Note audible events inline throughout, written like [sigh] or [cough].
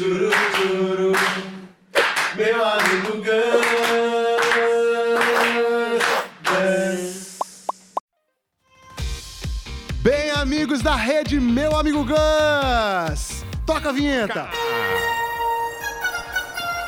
Churu, churu, meu amigo. Gus. Bem, amigos da rede Meu Amigo Gus! Toca a vinheta!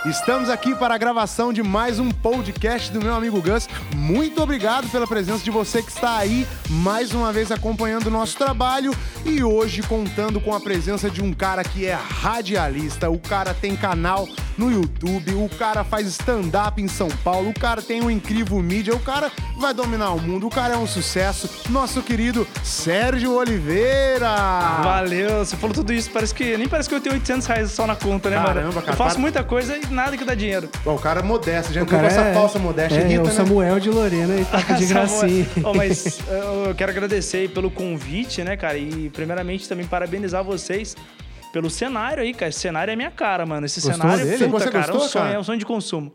Estamos aqui para a gravação de mais um podcast do meu amigo Gus. Muito obrigado pela presença de você que está aí mais uma vez acompanhando o nosso trabalho e hoje contando com a presença de um cara que é radialista, o cara tem canal no YouTube, o cara faz stand-up em São Paulo, o cara tem um incrível mídia, o cara vai dominar o mundo, o cara é um sucesso. Nosso querido Sérgio Oliveira! Valeu, você falou tudo isso, parece que nem parece que eu tenho 800 reais só na conta, né, Caramba, mano? cara, eu faço para- muita coisa e nada que dá dinheiro. Bom, o cara é modesto, já O entrou com cara essa é, falsa modéstia é, irrita, o né? Samuel de Lorena e toca [laughs] de gracinha. Oh, mas [laughs] eu quero agradecer aí pelo convite, né, cara? E primeiramente também parabenizar vocês pelo cenário aí, cara. Esse cenário é minha cara, mano. Esse Gostou cenário dele? é puta, Você cara. gostou, é um sonho, cara? é um sonho de consumo.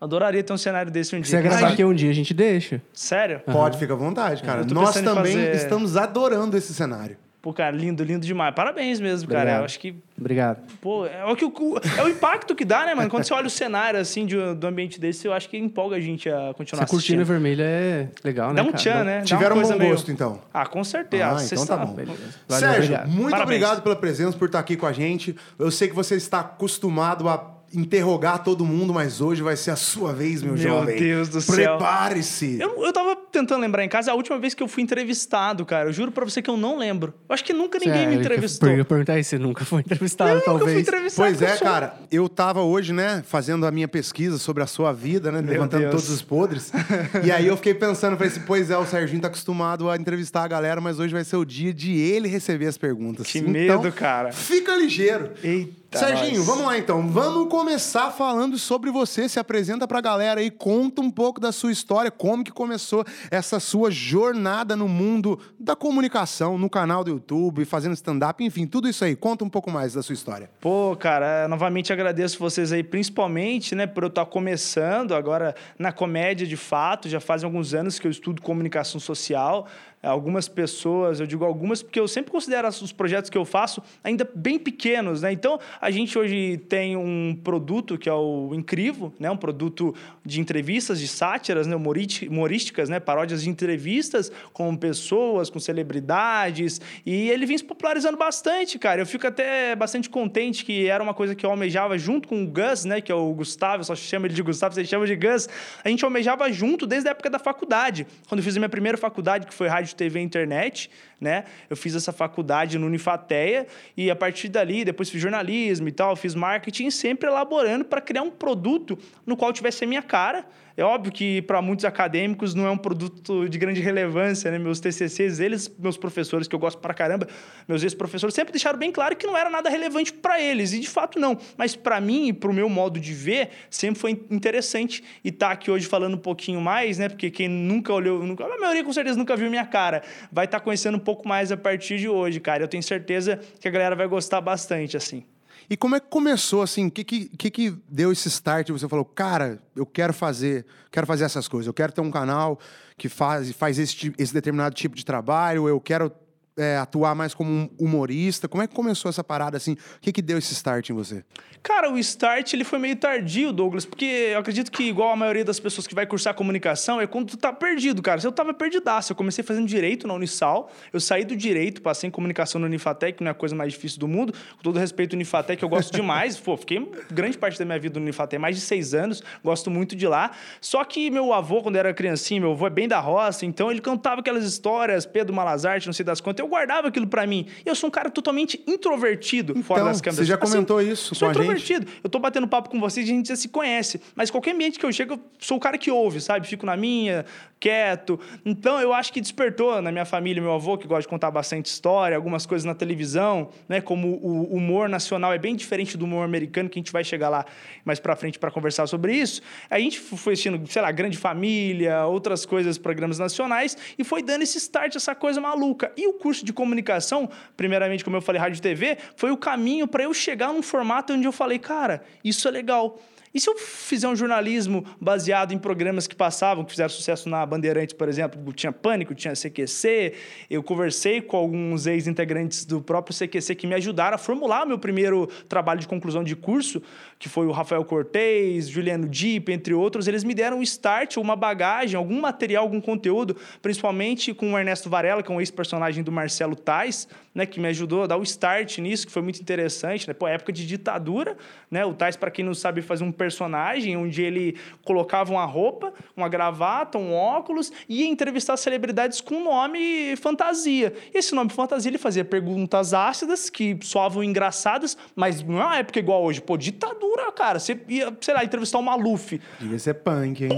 Adoraria ter um cenário desse um Se dia. você gravar aqui um dia, a gente deixa. Sério? Pode, fica à vontade, cara. Nós também fazer- estamos adorando esse cenário. Pô, cara, lindo, lindo demais. Parabéns mesmo, cara. Obrigado. Eu acho que Obrigado. Pô, é o, que, o- é o impacto que dá, né, mano? Quando você olha o cenário, assim, de, do ambiente desse, eu acho que empolga a gente a continuar Essa cortina assistindo. vermelha é legal, né, Dá um cara? tchan, né? Tiveram um bom meio- gosto, então. Ah, com certeza. Ah, então tá bom. Valeu, Sérgio, obrigado. muito Parabéns. obrigado pela presença, por estar aqui com a gente. Eu sei que você está acostumado a interrogar todo mundo, mas hoje vai ser a sua vez, meu, Meu jovem. Deus do céu. Prepare-se. Eu, eu tava tentando lembrar em casa a última vez que eu fui entrevistado, cara. Eu juro pra você que eu não lembro. Eu acho que nunca ninguém me Sério, entrevistou. Eu ia perguntar isso, você nunca foi entrevistado, eu nunca fui talvez. entrevistado. Pois é, cara, eu tava hoje, né, fazendo a minha pesquisa sobre a sua vida, né, levantando Deus. todos os podres. [laughs] e aí eu fiquei pensando, falei assim, pois é, o Serginho tá acostumado a entrevistar a galera, mas hoje vai ser o dia de ele receber as perguntas. Que Então, medo, cara. Fica ligeiro. Eita, Serginho, nós. vamos lá então. Vamos começar falando sobre você. Se apresenta pra galera aí, conta um pouco da sua história, como que começou essa sua jornada no mundo da comunicação, no canal do YouTube, fazendo stand-up, enfim, tudo isso aí. Conta um pouco mais da sua história. Pô, cara, novamente agradeço vocês aí, principalmente, né, por eu estar começando agora na comédia de fato. Já fazem alguns anos que eu estudo comunicação social. Algumas pessoas, eu digo algumas, porque eu sempre considero os projetos que eu faço ainda bem pequenos, né? Então, a gente hoje tem um produto que é o Incrível, né? Um produto de entrevistas, de sátiras, né? Humorísticas, né? Paródias de entrevistas com pessoas, com celebridades. E ele vem se popularizando bastante, cara. Eu fico até bastante contente que era uma coisa que eu almejava junto com o Gus, né? Que é o Gustavo, eu só chamo ele de Gustavo, você chama de Gus. A gente almejava junto desde a época da faculdade. Quando eu fiz a minha primeira faculdade, que foi Rádio, TV e Internet, né? Eu fiz essa faculdade no Unifateia e a partir dali, depois fiz jornalismo e tal, fiz marketing, sempre elaborando para criar um produto no qual tivesse a minha cara. É óbvio que para muitos acadêmicos não é um produto de grande relevância, né? Meus TCCs, eles, meus professores que eu gosto pra caramba, meus ex-professores sempre deixaram bem claro que não era nada relevante para eles, e de fato não. Mas para mim e para o meu modo de ver, sempre foi interessante e estar aqui hoje falando um pouquinho mais, né? Porque quem nunca olhou, nunca, a maioria com certeza nunca viu minha cara, vai estar conhecendo um pouco mais a partir de hoje, cara. Eu tenho certeza que a galera vai gostar bastante, assim. E como é que começou, assim, o que, que, que deu esse start? Você falou, cara, eu quero fazer, quero fazer essas coisas, eu quero ter um canal que faz, faz esse, esse determinado tipo de trabalho, eu quero é, atuar mais como um humorista. Como é que começou essa parada, assim? O que que deu esse start em você? Cara, o start ele foi meio tardio, Douglas, porque eu acredito que, igual a maioria das pessoas que vai cursar comunicação, é quando tu tá perdido, cara. Eu tava perdidaço. Eu comecei fazendo direito na Unisal, eu saí do direito, passei em comunicação no Unifatec, que não é a coisa mais difícil do mundo. Com todo respeito Unifatec, eu gosto demais. [laughs] Pô, fiquei grande parte da minha vida no Unifatec, mais de seis anos, gosto muito de lá. Só que meu avô, quando era criancinha, meu avô é bem da roça, então ele cantava aquelas histórias, Pedro Malazarte, não sei das quantas, eu guardava aquilo pra mim. Eu sou um cara totalmente introvertido fora Então, das câmeras. você já Assim, comentou isso sou com a gente? introvertido. Eu tô batendo papo com vocês e a gente já se conhece. Mas qualquer ambiente que eu chego, eu sou o cara que ouve, sabe? Fico na minha, quieto. Então, eu acho que despertou na minha família, meu avô, que gosta de contar bastante história, algumas coisas na televisão, né? Como o humor nacional é bem diferente do humor americano, que a gente vai chegar lá mais pra frente para conversar sobre isso. A gente foi assistindo, sei lá, Grande Família, outras coisas, programas nacionais, e foi dando esse start, essa coisa maluca. E o curso de comunicação, primeiramente, como eu falei, rádio e TV, foi o caminho para eu chegar num formato onde eu falei, cara, isso é legal. E se eu fizer um jornalismo baseado em programas que passavam, que fizeram sucesso na Bandeirantes, por exemplo, tinha Pânico, tinha CQC, eu conversei com alguns ex-integrantes do próprio CQC que me ajudaram a formular meu primeiro trabalho de conclusão de curso, que foi o Rafael Cortez, Juliano Dipp, entre outros. Eles me deram um start, uma bagagem, algum material, algum conteúdo, principalmente com o Ernesto Varela, que é um ex-personagem do Marcelo Tais, né, que me ajudou a dar o start nisso, que foi muito interessante, né? Pô, época de ditadura, né? O Tais, para quem não sabe, fazia um personagem onde ele colocava uma roupa, uma gravata, um óculos e ia entrevistar celebridades com nome fantasia. E esse nome fantasia ele fazia perguntas ácidas que soavam engraçadas, mas não é uma época igual hoje. Pô, ditadura, cara. Você ia, sei lá, entrevistar o Maluf. Devia ser punk, hein?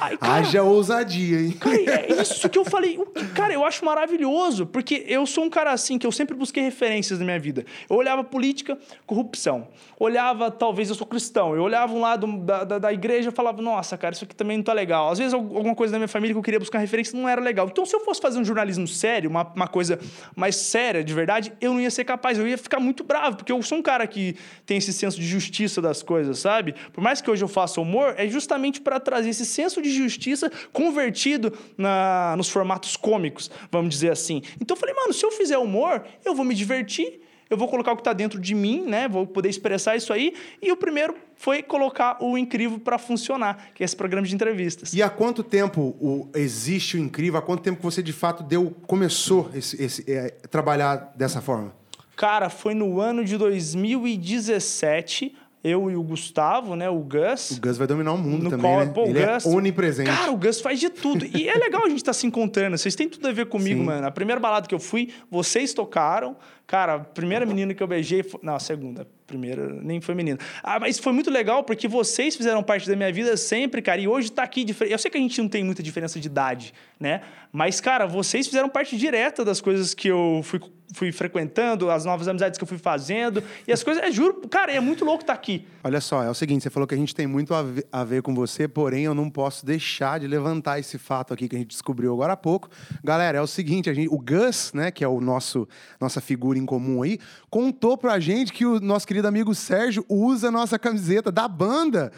Ai, cara, Haja ousadia, hein? Cara, é isso que eu falei. Cara, eu acho maravilhoso, porque eu sou um cara assim que eu sempre busquei referências na minha vida. Eu olhava política, corrupção. Olhava, talvez eu sou cristão, eu olhava um lado da, da, da igreja e falava, nossa, cara, isso aqui também não tá legal. Às vezes al- alguma coisa da minha família que eu queria buscar referência não era legal. Então, se eu fosse fazer um jornalismo sério, uma, uma coisa mais séria, de verdade, eu não ia ser capaz, eu ia ficar muito bravo, porque eu sou um cara que tem esse senso de justiça das coisas, sabe? Por mais que hoje eu faça humor, é justamente para trazer esse senso de justiça convertido na, nos formatos cômicos, vamos dizer assim. Então eu falei, mano, se eu fizer humor, eu vou me divertir, eu vou colocar o que está dentro de mim, né? Vou poder expressar isso aí. E o primeiro foi colocar o incrível para funcionar, que é esse programa de entrevistas. E há quanto tempo o- existe o Incrível? Há quanto tempo que você, de fato, deu, começou esse, esse, é, trabalhar dessa forma? Cara, foi no ano de 2017, eu e o Gustavo, né, o Gus. O Gus vai dominar o mundo também, qual, né? pô, o Ele Gus, é onipresente. Cara, o Gus faz de tudo. E é legal a gente estar se encontrando. Vocês têm tudo a ver comigo, Sim. mano. A primeira balada que eu fui, vocês tocaram. Cara, a primeira menina que eu beijei. Foi... Não, a segunda. A primeira nem foi menina. Ah, mas foi muito legal porque vocês fizeram parte da minha vida sempre, cara. E hoje tá aqui. difer- Eu sei que a gente não tem muita diferença de idade, né? Mas, cara, vocês fizeram parte direta das coisas que eu fui, fui frequentando, as novas amizades que eu fui fazendo. E as coisas, é, juro, cara, é muito louco estar aqui. Olha só, é o seguinte, você falou que a gente tem muito a ver, a ver com você, porém eu não posso deixar de levantar esse fato aqui que a gente descobriu agora há pouco. Galera, é o seguinte, a gente, o Gus, né, que é o nosso nossa figura em comum aí, contou pra gente que o nosso querido amigo Sérgio usa a nossa camiseta da banda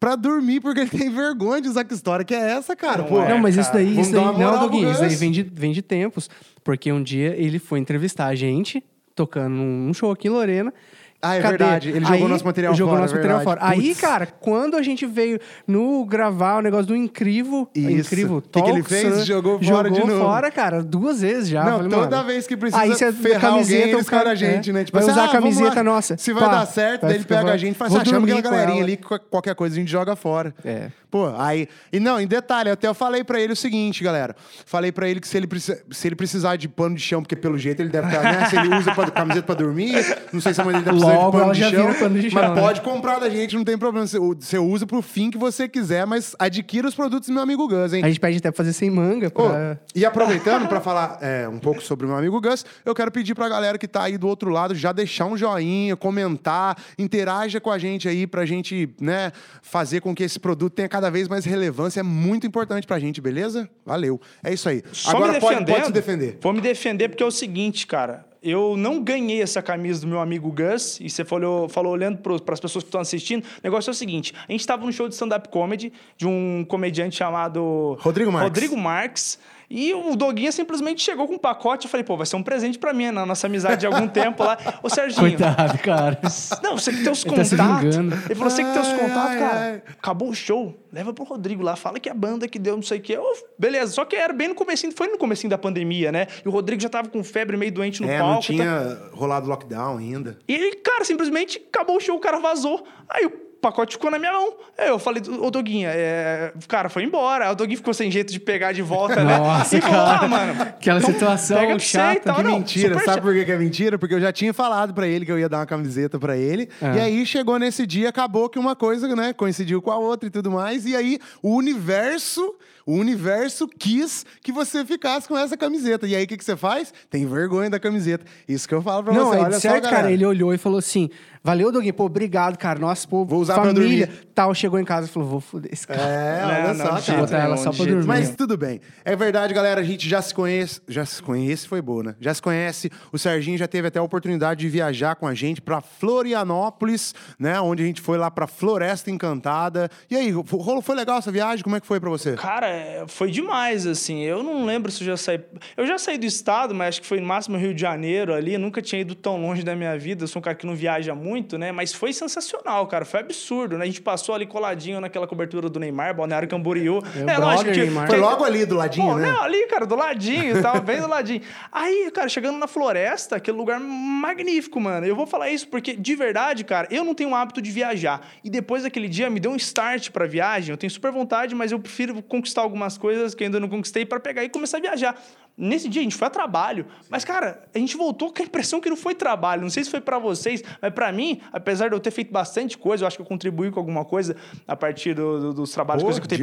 pra dormir porque ele tem vergonha de usar que história que é essa, cara? Não Pô, é, não, mas cara. isso daí, Vamos isso daí não, Doguinho, isso daí vem de, vem de tempos. Porque um dia ele foi entrevistar a gente, tocando num show aqui em Lorena. Ah, é verdade, ele jogou nosso material jogou fora, nosso é material fora. Aí, Putz. cara, quando a gente veio no gravar o negócio do Incrível, Isso. Incrível Que que ele fez? né? Jogou fora de Jogou novo. fora, cara, duas vezes já. Não, Falei, toda mano, vez que precisa aí você- ferrar alguém, ele o escolhe cara- a gente, é, né? Tipo vai assim, usar ah, a camiseta nossa. Se vai Pá, dar certo, daí ele pega a gente e faz vou assim, ah, chama aquela galerinha ali, que qual- qualquer coisa a gente joga fora. É. Pô, aí... E não, em detalhe, até eu falei pra ele o seguinte, galera. Falei pra ele que se ele, precisa, se ele precisar de pano de chão, porque pelo jeito ele deve estar, né? Se ele usa pra, camiseta pra dormir, não sei se a mãe dele tá precisando de Logo, pano ela de chão. pano de chão, mas né? pode comprar da gente, não tem problema. Você, usa pro fim que você quiser, mas adquira os produtos do meu amigo Gus, hein? A gente pede até pra fazer sem manga. Pra... e aproveitando para falar é, um pouco sobre o meu amigo Gus, eu quero pedir pra galera que tá aí do outro lado já deixar um joinha, comentar, interaja com a gente aí pra gente, né, fazer com que esse produto tenha cada vez mais relevância. É muito importante pra gente, beleza? Valeu. É isso aí. Só Agora me pode, pode se defender. Vou me defender porque é o seguinte, cara. Eu não ganhei essa camisa do meu amigo Gus, e você falou, falou olhando para as pessoas que estão assistindo. O negócio é o seguinte: a gente estava num show de stand-up comedy de um comediante chamado Rodrigo Marques. Rodrigo Marques. E o Doguinha simplesmente chegou com um pacote. Eu falei, pô, vai ser um presente pra mim, na nossa amizade de algum [laughs] tempo lá. Ô, Serginho. Coitado, cara. Não, você que tem os tá se contatos. vingando. ele falou, você que tem os contatos, ai, cara. ai. Acabou o show, leva pro Rodrigo lá, fala que é a banda que deu não sei o quê. Beleza, só que era bem no comecinho, foi no comecinho da pandemia, né? E o Rodrigo já tava com febre, meio doente no é, palco. não tá? tinha rolado lockdown ainda. E cara, simplesmente acabou o show, o cara vazou. Aí o pacote ficou na minha mão. Aí eu falei, ô Doguinha, é... cara, foi embora. O Doguinho ficou sem jeito de pegar de volta, né? Nossa, e falou, cara. ah, mano. Aquela situação pra você chata. Que Não, mentira, sabe cha- por que que é mentira? Porque eu já tinha falado pra ele que eu ia dar uma camiseta pra ele. É. E aí chegou nesse dia, acabou que uma coisa, né, coincidiu com a outra e tudo mais. E aí o universo, o universo quis que você ficasse com essa camiseta. E aí o que que você faz? Tem vergonha da camiseta. Isso que eu falo pra Não, você. é Olha de só, certo, galera. cara. Ele olhou e falou assim: Valeu, Doguinho. Pô, obrigado, cara. Nossa, pô, Vou usar pra família. dormir. Tal, chegou em casa e falou, vou foder esse cara. É, Não, olha não, só, de cara. Botar ela só pra dormir. Mas tudo bem. É verdade, galera, a gente já se conhece. Já se conhece, foi boa, né? Já se conhece. O Serginho já teve até a oportunidade de viajar com a gente pra Florianópolis, né? Onde a gente foi lá pra Floresta Encantada. E aí, Rolo, foi legal essa viagem? Como é que foi pra você? Cara, é, foi demais, assim. Eu não lembro se eu já saí. Eu já saí do estado, mas acho que foi no máximo Rio de Janeiro ali. Nunca tinha ido tão longe da minha vida. Eu sou um cara que não viaja muito, né? Mas foi sensacional, cara. Foi absurdo, né? A gente passou ali coladinho naquela cobertura do Neymar, Balneário Camboriú. É, o brother Neymar. Foi logo ali do ladinho, Pô, né? não, ali, cara, do ladinho, tava bem do ladinho. Aí, cara, chegando na floresta, aquele lugar magnífico, mano. Eu vou falar isso porque, de verdade, cara, eu não tenho o hábito de viajar. E depois daquele dia me deu um start pra viagem. Eu tenho super vontade, mas eu prefiro conquistar algumas coisas que ainda não conquistei pra pegar e começar a viajar. Nesse dia a gente foi a trabalho, mas cara, a gente voltou com a impressão que não foi trabalho. Não sei se foi pra vocês, mas pra mim, apesar de eu ter feito bastante coisa, eu acho que eu contribuí com alguma coisa a partir do- do- dos trabalhos Pô, que eu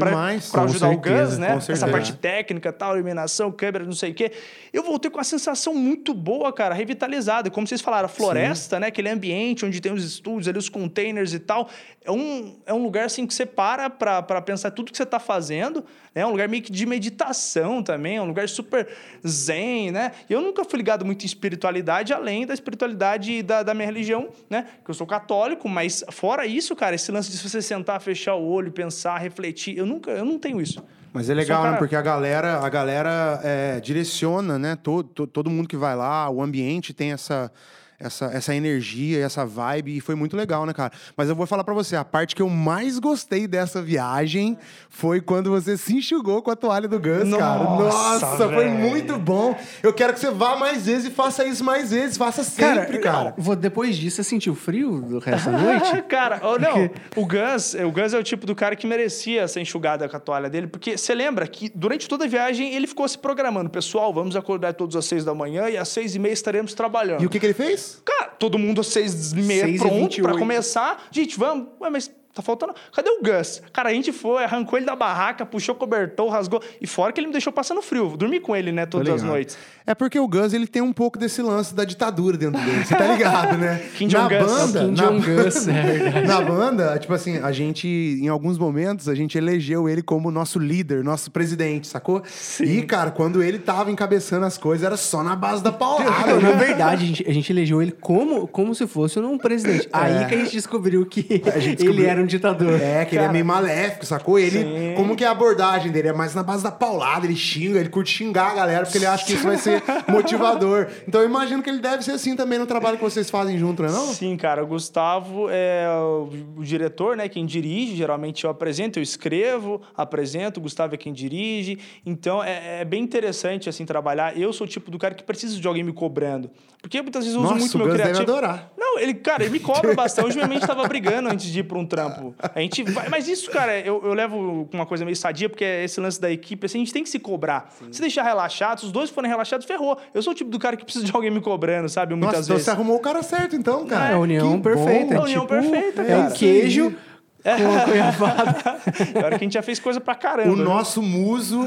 pra com ajudar o certeza, Gus, né? com Essa parte técnica, tal, iluminação, câmera, não sei o quê. Eu voltei com uma sensação muito boa, cara, revitalizada. Como vocês falaram, a floresta, né? Aquele ambiente onde tem os estúdios ali, os containers e tal. É um, é um lugar, assim, que você para pra, pra pensar tudo que você tá fazendo. né? É um lugar meio que de meditação também. É um lugar super zen, né? Eu nunca fui ligado muito em espiritualidade, além da espiritualidade da, da minha religião, né? Que eu sou católico, mas fora isso, cara, esse lance de você sentar, fechar o olho, pensar, refletir, eu nunca, eu não tenho isso. Mas é legal, né? cara- Porque a galera, a galera é, direciona, né? Todo, to- todo mundo que vai lá, o ambiente tem essa, essa, essa energia, essa vibe, e foi muito legal, né, cara? Mas eu vou falar pra você, a parte que eu mais gostei dessa viagem foi quando você se enxugou com a toalha do Gus, cara. Nossa, Nossa, foi muito bom. Eu quero que você vá mais vezes e faça isso mais vezes, faça sempre, cara. Vou, depois disso, você sentiu frio do resto da noite? [laughs] cara, oh, não, o Gus, o Gus é o tipo do cara que merecia ser enxugada com a toalha dele, porque você lembra que durante toda a viagem ele ficou se programando. Pessoal, vamos acordar todos às seis da manhã e às seis e meia estaremos trabalhando. E o que, que ele fez? Cara, todo mundo às seis e meia Seis e pronto vinte e pra oito. começar. Gente, vamos. Ué, mas tá faltando. Cadê o Gus? Cara, a gente foi, arrancou ele da barraca, puxou o cobertor, rasgou. E fora que ele me deixou passando frio. Dormi com ele, né, todas as noites. É porque o Gus, ele tem um pouco desse lance da ditadura dentro dele, você tá ligado, né? [laughs] Kim na Jong-un. banda, Kim na Jong-un, é. Na banda, tipo assim, a gente, em alguns momentos, a gente elegeu ele como nosso líder, nosso presidente, sacou? E, cara, quando ele tava encabeçando as coisas, era só na base da paulada, na né? verdade, a gente, a gente elegeu ele como, como se fosse um presidente. Aí que a gente descobriu que gente ele descobriu- era um ditador. É, que ele é meio maléfico, sacou? Ele, Sim. como que é a abordagem dele? É mais na base da paulada, ele xinga, ele curte xingar a galera, porque ele acha que isso vai ser [laughs] motivador. Então eu imagino que ele deve ser assim também no trabalho que vocês fazem junto, não é não? Sim, cara. O Gustavo é o, diretor, né? Quem dirige. Geralmente eu apresento, eu escrevo, apresento. O Gustavo é quem dirige. Então é, é bem interessante assim trabalhar. Eu sou o tipo do cara que precisa de alguém me cobrando. Porque muitas vezes eu uso Nossa, muito o meu Gus deve criativo. adorar. Não, ele, cara, ele me cobra bastante. Hoje minha mente tava brigando antes de ir pra um trampo. A gente vai, mas isso, cara, eu, eu levo com uma coisa meio sadia, porque é esse lance da equipe, assim, a gente tem que se cobrar. Se deixar relaxado, se os dois forem relaxados, ferrou. Eu sou o tipo do cara que precisa de alguém me cobrando, sabe? Muitas Nossa, então vezes. você arrumou o cara certo, então, cara. É a união Que bom. perfeita. A É união tipo, perfeita, É um cara. queijo com a goiabada. [laughs] Pior que a gente já fez coisa pra caramba. O viu? nosso muso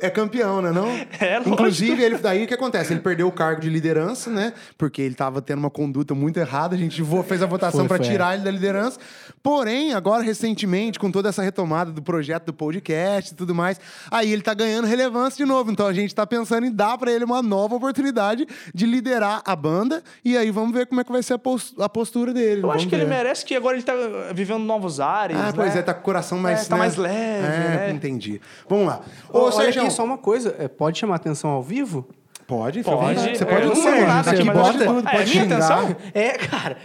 é, é campeão, né não? É, lógico. Inclusive, ele, daí o que acontece? Ele perdeu o cargo de liderança, né? Porque ele tava tendo uma conduta muito errada. A gente fez a votação pra foi, tirar ele da liderança. Porém, agora, recentemente, com toda essa retomada do projeto do podcast e tudo mais, aí ele tá ganhando relevância de novo. Então a gente tá pensando em dar pra ele uma nova oportunidade de liderar a banda. E aí vamos ver como é que vai ser a pos- a postura dele. Eu acho Vamos que ele ver. merece que agora ele tá vivendo novos ares. Ah, pois né? é, tá com o coração mais. É, tá né? mais leve, É, né? entendi. Vamos lá. Ô, Ô, Olha Sérgio. aqui, só uma coisa. é, Pode chamar atenção ao vivo? Pode, Pode. vontade. Você É, pode não tudo, nada aqui mas pode Ah, é pode minha xingar. atenção? É, cara.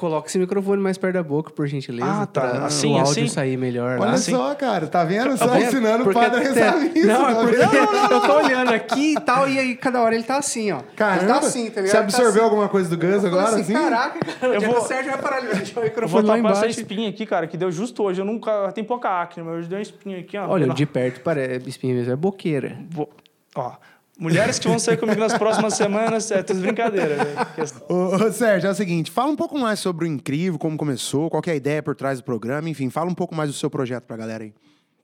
Coloca esse microfone mais perto da boca, por gentileza. Ah, tá. Pra Assim, o áudio assim? sair melhor. Olha lá. só, cara, tá vendo? Só vendo? ensinando o padre a rezar isso. Não, é tá porque vendo? [laughs] eu tô olhando aqui e tal, e aí cada hora ele tá assim, ó. Caramba, ele tá assim, tá ligado? você tá absorveu assim. alguma coisa do Gus falei agora? assim, assim? caraca, cara, Eu eu vou- vou... o Sérgio vai parar ali, vai deixar o Eu vou microfone lá tapar essa embaixo. espinha aqui, cara, que deu justo hoje. Eu nunca. Tem pouca acne, mas hoje deu uma espinha aqui, ó. Olha, de perto parece espinha mesmo, é boqueira. Vou- Ó. Mulheres que vão sair comigo nas próximas semanas, é tudo brincadeira. Né? Ô, ô, Sérgio, é o seguinte, fala um pouco mais sobre o Incrível, como começou, qual que é a ideia por trás do programa, enfim, fala um pouco mais do seu projeto pra galera aí.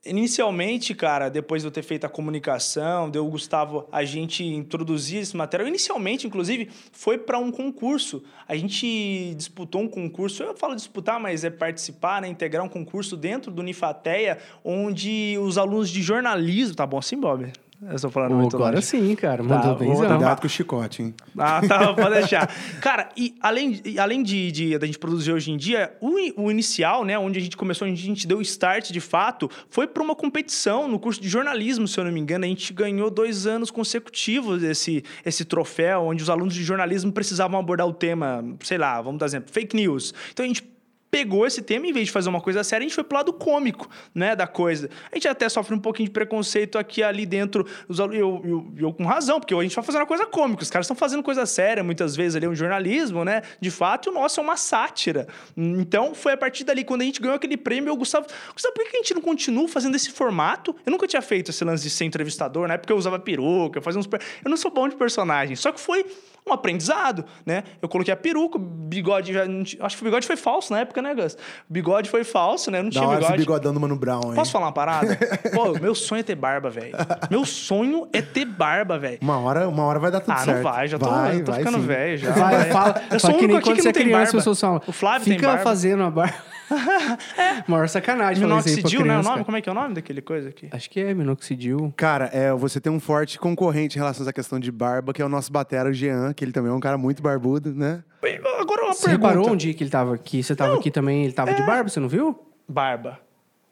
Inicialmente, cara, depois de eu ter feito a comunicação, deu o Gustavo a gente introduzir esse material. Inicialmente, inclusive, foi para um concurso. A gente disputou um concurso. Eu falo disputar, mas é participar, né? Integrar um concurso dentro do Unifateia, onde os alunos de jornalismo. Tá bom assim, Bob? Eu muito agora sim, cara. Mandou Tá, bem. Cuidado com o chicote, hein? Ah, tá, [laughs] pode deixar. Cara, e além, e além de, de, da gente produzir hoje em dia, o, o inicial, né, onde a gente começou, onde a gente deu o start de fato, foi para uma competição no curso de jornalismo, se eu não me engano. A gente ganhou dois anos consecutivos esse, esse troféu, onde os alunos de jornalismo precisavam abordar o tema, sei lá, vamos dar exemplo, fake news. Então a gente pegou esse tema, em vez de fazer uma coisa séria, a gente foi pro lado cômico, né, da coisa. A gente até sofre um pouquinho de preconceito aqui ali dentro, os eu, eu, eu com razão, porque a gente vai fazendo uma coisa cômica, os caras estão fazendo coisa séria, muitas vezes ali é um jornalismo, né, de fato, e o nosso é uma sátira. Então, foi a partir dali, quando a gente ganhou aquele prêmio, eu, Gustavo, Gustavo, por que a gente não continua fazendo esse formato? Eu nunca tinha feito esse lance de ser entrevistador, né, porque eu usava peruca, eu fazia uns... Eu não sou bom de personagem, só que foi um aprendizado, né? Eu coloquei a peruca, bigode já. tinha- Acho que o bigode foi falso na época, né, Gus? Bigode foi falso, né? Não Da tinha hora esse bigode. bigodão do Mano Brown, hein? Posso falar uma parada? [laughs] Pô, meu sonho é ter barba, velho. Meu sonho é ter barba, velho. Uma hora, uma hora vai dar tudo Ah, certo. não vai, já tô, vai, eu tô vai ficando velho já. Vai, fala. Eu sou o único aqui que não é tem criança, barba. O Flávio tem Fica barba. fazendo a barba. [laughs] Maior sacanagem Minoxidil, né? O nome? cara. Como é que é o nome daquele coisa aqui? Acho que é minoxidil. Cara, é, você tem um forte concorrente em relação a essa questão de barba, que é o nosso batera, o Jean, que ele também é um cara muito barbudo, né? Agora uma Você pergunta. reparou um dia que ele tava aqui? Você tava aqui também, ele tava de barba, você não viu? Barba.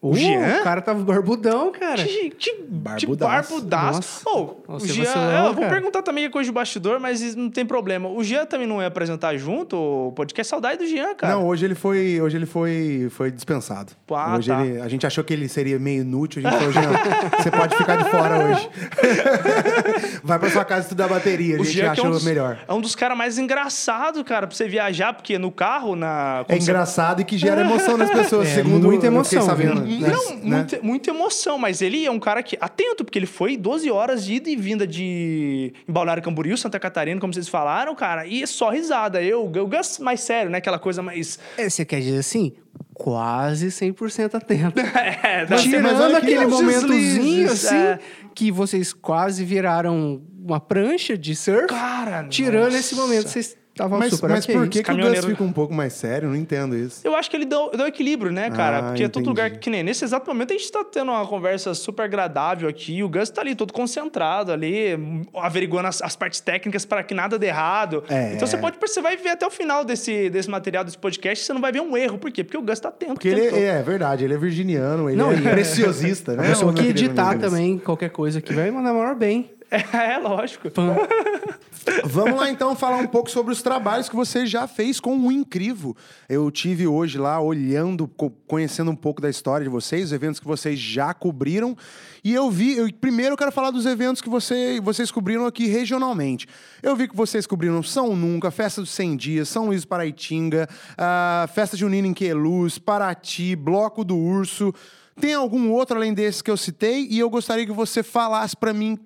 O Jean? O cara tava barbudão, cara. Que, que Barbudaço. barbudaço. Nossa. Ô, o Você Jean, vacilou, eu vou perguntar também que é coisa de bastidor, mas não tem problema. O Jean também não ia apresentar junto o podcast Saudade do Jean, cara. Não, hoje ele foi, hoje ele foi, foi dispensado. Ah, hoje tá. ele, a gente achou que ele seria meio inútil, a gente falou, Jean, você pode ficar de fora hoje. [laughs] Vai pra sua casa estudar bateria, a o gente Jean que é achou um dos, melhor. é um dos caras mais engraçados, cara, pra você viajar, porque no carro, na. É você- engraçado e que gera emoção nas pessoas, É, segundo muita eu emoção, sabendo. Né? Não, Né? muita, muita emoção, mas ele é um cara que. Atento, porque ele foi 12 horas de ida e vinda de. Em Balneário Camboriú, Santa Catarina, como vocês falaram, cara, e é só risada. Eu, o Gus mais sério, né? Aquela coisa mais. É, você quer dizer assim? Quase 100% atento. [laughs] É, Mas- Tirando mas olha que aquele momentozinho, assim, é. que vocês quase viraram uma prancha de surf. Cara, Tirando nossa. esse momento, vocês estavam Mas, super mas ok. por que, que o Gus Caminhoneiro- fica um pouco mais sério? Não entendo isso. Eu acho que ele deu, deu equilíbrio, né, cara? Ah, Porque é todo entendi. lugar que nem nesse exato momento a gente tá tendo uma conversa super agradável aqui. O Gus tá ali todo concentrado ali, averiguando as, as partes técnicas para que nada dê errado. É. Então você pode você vai ver até o final desse, desse material, desse podcast, você não vai ver um erro. Por quê? Porque o Gus tá atento. Porque ele todo. é, é verdade, ele é virginiano, ele Não, é e- preciosista, A né? pessoa ô, meu que editar também, qualquer coisa aqui, vai mandar maior bem. [laughs] É, lógico. Pã. [laughs] Vamos lá então falar um pouco sobre os trabalhos que você já fez com o Incrível. Eu tive hoje lá olhando, co- conhecendo um pouco da história de vocês, os eventos que vocês já cobriram. E eu vi, eu, primeiro eu quero falar dos eventos que você, vocês cobriram aqui regionalmente. Eu vi que vocês cobriram São Nunca, Festa dos 100 Dias, São Luís Paraitinga, a Festa Junina em Queluz, Paraty, Bloco do Urso. Tem algum outro além desses que eu citei? E eu gostaria que você falasse para mim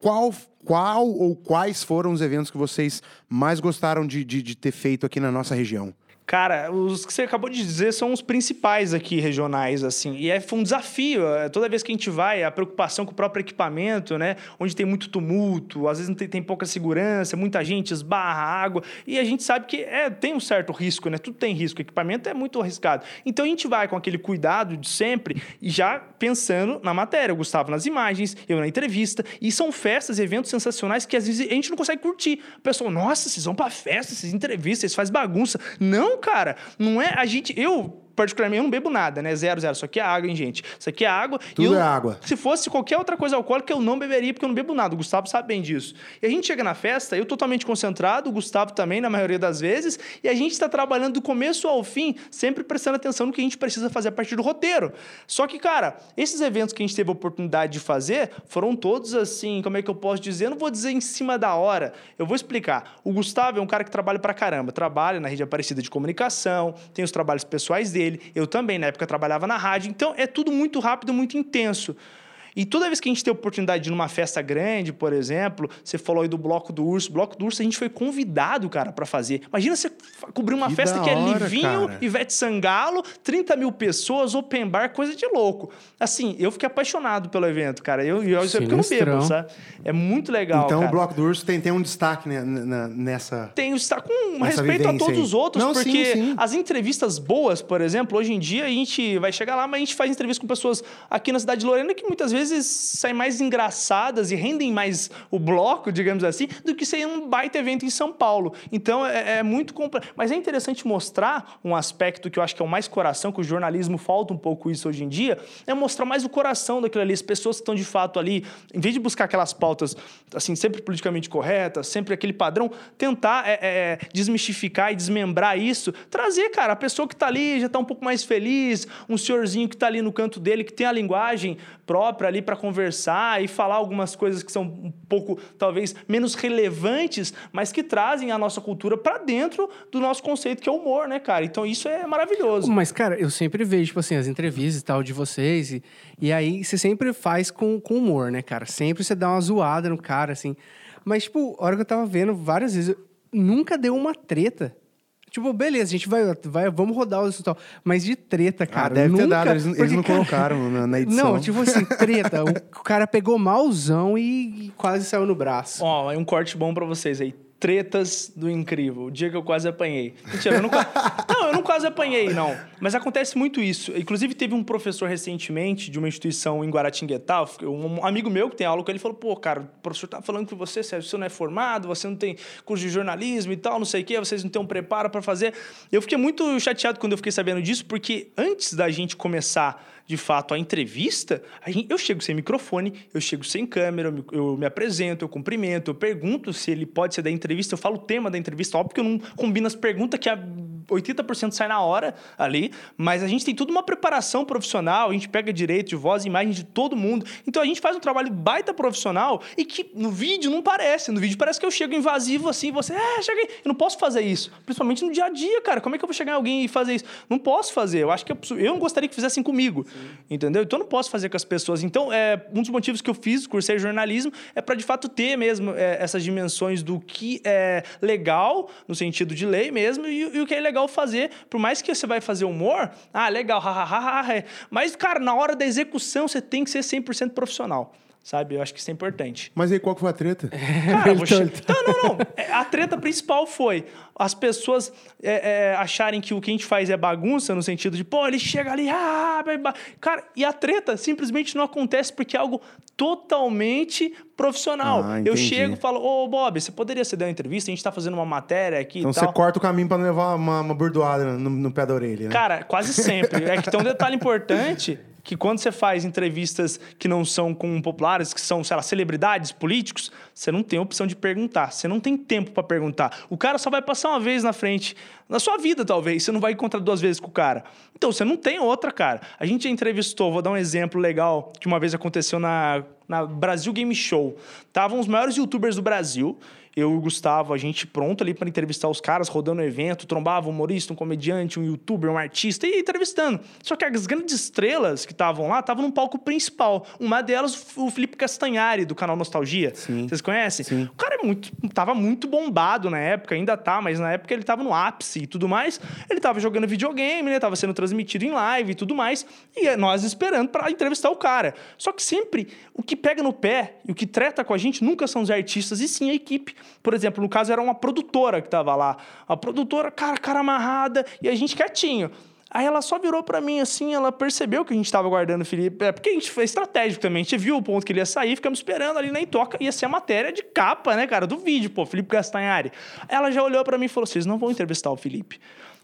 qual, qual ou quais foram os eventos que vocês mais gostaram de, de, de ter feito aqui na nossa região? Cara, os que você acabou de dizer são os principais aqui regionais, assim. E é, um desafio. é, Toda vez que a gente vai, a preocupação com o próprio equipamento, né? Onde tem muito tumulto, às vezes não tem, tem pouca segurança, muita gente esbarra água. E a gente sabe que é, tem um certo risco, né? Tudo tem risco. O equipamento é muito arriscado. Então a gente vai com aquele cuidado de sempre e já pensando na matéria. O Gustavo nas imagens, eu na entrevista. E são festas eventos sensacionais que às vezes a gente não consegue curtir. O pessoal, nossa, vocês vão pra festa, vocês entrevistam, vocês fazem bagunça. Não, cara, não é. A gente. Eu. Particularmente, eu não bebo nada, né? Zero, zero. Isso aqui é água, hein, gente? Isso aqui é água. E Tudo eu- é água. Se fosse qualquer outra coisa alcoólica, eu não beberia, porque eu não bebo nada. O Gustavo sabe bem disso. E a gente chega na festa, eu totalmente concentrado, o Gustavo também, na maioria das vezes, e a gente está trabalhando do começo ao fim, sempre prestando atenção no que a gente precisa fazer a partir do roteiro. Só que, cara, esses eventos que a gente teve a oportunidade de fazer foram todos assim, como é que eu posso dizer? Eu não vou dizer em cima da hora. Eu vou explicar. O Gustavo é um cara que trabalha pra caramba. Trabalha na rede Aparecida de comunicação, tem os trabalhos pessoais dele. Eu também, na época, trabalhava na rádio. Então, é tudo muito rápido, muito intenso. E toda vez que a gente tem a oportunidade de ir numa festa grande, por exemplo, você falou aí do Bloco do Urso. Bloco do Urso a gente foi convidado, cara, para fazer. Imagina você cobrir uma Que festa que é hora, Livinho, cara. Ivete Sangalo, 30 mil pessoas, open bar, coisa de louco. Assim, eu fiquei apaixonado pelo evento, cara. Eu, eu, isso é porque eu não bebo, sabe? É muito legal, Então cara. o Bloco do Urso tem, tem um destaque né, na- nessa. tem está com Essa respeito a todos aí. os outros, Não, sim, porque sim. as entrevistas boas, por exemplo, hoje em dia a gente vai chegar lá, mas a gente faz entrevista com pessoas aqui na cidade de Lorena que muitas vezes saem mais engraçadas e rendem mais o bloco, digamos assim, do que ser um baita evento em São Paulo. Então é, é muito complexo. Mas é interessante mostrar um aspecto que eu acho que é o mais coração, que o jornalismo falta um pouco isso hoje em dia, é mostrar mais o coração daquilo ali, as pessoas que estão de fato ali, em vez de buscar aquelas pautas, assim, sempre politicamente corretas, sempre aquele padrão, tentar é, é, desmistificar e desmembrar isso, trazer, cara, a pessoa que está ali já está um pouco mais feliz, um senhorzinho que está ali no canto dele, que tem a linguagem própria ali para conversar e falar algumas coisas que são um pouco, talvez, menos relevantes, mas que trazem a nossa cultura para dentro do nosso conceito, que é o humor, né, cara? Então isso é maravilhoso. Mas, cara, eu sempre vejo, tipo assim, as entrevistas e tal de vocês. E, e aí você sempre faz com, com humor, né, cara? Sempre você dá uma zoada no cara, assim. Mas, tipo, a hora que eu tava vendo várias vezes, nunca deu uma treta. Tipo, beleza, a gente vai, vai vamos rodar e tal. Mas de treta, cara. ah, deve ter nunca, dado, eles, eles porque, não cara, colocaram na, na edição. Não, tipo assim, treta. o, o [laughs] cara pegou malzão e, e quase saiu no braço. Ó, é um corte bom pra vocês aí. Tretas do incrível. O dia que eu quase apanhei. Mentira, eu nunca. [laughs] não, eu não quase apanhei, não. Mas acontece muito isso. Inclusive, teve um professor recentemente de uma instituição em Guaratinguetá, um amigo meu que tem aula com ele falou: pô, cara, o professor tá falando que você, Sérgio, você não é formado, você não tem curso de jornalismo e tal, não sei o quê, vocês não têm um preparo pra fazer. Eu fiquei muito chateado quando eu fiquei sabendo disso, porque antes da gente começar de fato a entrevista, eu chego sem microfone, eu chego sem câmera, eu me, eu apresento, eu cumprimento, eu pergunto se ele pode ser da entrevista, eu falo o tema da entrevista, óbvio que eu não combino as perguntas que a 80% sai na hora ali, mas a gente tem tudo uma preparação profissional, a gente pega direito de voz e imagem de todo mundo, então a gente faz um trabalho baita profissional e que no vídeo não parece, no vídeo parece que eu chego invasivo assim, você, é, cheguei, eu não posso fazer isso, principalmente no dia a dia, cara, como é que eu vou chegar em alguém e fazer isso? Não posso fazer, eu acho que possível. eu não gostaria que fizessem comigo, entendeu? Então eu não posso fazer com as pessoas. Então, é, um dos motivos que eu fiz, cursei jornalismo, é para de fato ter mesmo é, essas dimensões do que é legal, no sentido de lei mesmo, e, e o que é legal fazer. Por mais que você vai fazer humor, ah, legal, hahaha, é. mas, cara, na hora da execução você tem que ser 100% profissional. Sabe? Eu acho que isso é importante. Mas aí qual que foi a treta? [laughs] Cara, vou che- Não, não, não. É, A treta principal foi as pessoas é, é, acharem que o que a gente faz é bagunça, no sentido de, pô, ele chega ali, ah, cara, e a treta simplesmente não acontece porque é algo totalmente profissional. Ah, eu chego e falo, ô, Bob, você poderia ceder uma entrevista? A gente tá fazendo uma matéria aqui Então e você corta o caminho pra não levar uma, uma bordoada no, no pé da orelha, né? Cara, quase sempre. É que tem um detalhe importante que quando você faz entrevistas que não são com populares, que são, sei lá, celebridades, políticos, você não tem opção de perguntar. Você não tem tempo pra perguntar. O cara só vai passar uma vez na frente, na sua vida, talvez. Você não vai encontrar duas vezes com o cara. Então, você não tem outra, cara. A gente entrevistou, vou dar um exemplo legal, que uma vez aconteceu na, na Brasil Game Show. Estavam os maiores youtubers do Brasil. Eu e o Gustavo, a gente pronto ali para entrevistar os caras, rodando o evento, trombava um humorista, um comediante, um youtuber, um artista e entrevistando. Só que as grandes estrelas que estavam lá estavam no palco principal. Uma delas, o Felipe Castanhari, do canal Nostalgia. Sim. Vocês conhecem? Sim. O cara é muito, tava muito bombado na época, ainda tá, mas na época ele tava no ápice e tudo mais. Ele tava jogando videogame, né? Tava sendo transmitido em live e tudo mais. E é nós esperando para entrevistar o cara. Só que sempre o que pega no pé e o que treta com a gente nunca são os artistas, e sim a equipe. Por exemplo, no caso era uma produtora que tava lá. A produtora, cara, cara amarrada, e a gente quietinho. Aí ela só virou pra mim assim, ela percebeu que a gente tava guardando o Felipe. É, porque a gente foi estratégico também. A gente viu o ponto que ele ia sair, ficamos esperando ali na toca. Ia ser a matéria de capa, né, cara, do vídeo, pô, Felipe Castanhari. Ela já olhou pra mim e falou: vocês não vão entrevistar o Felipe.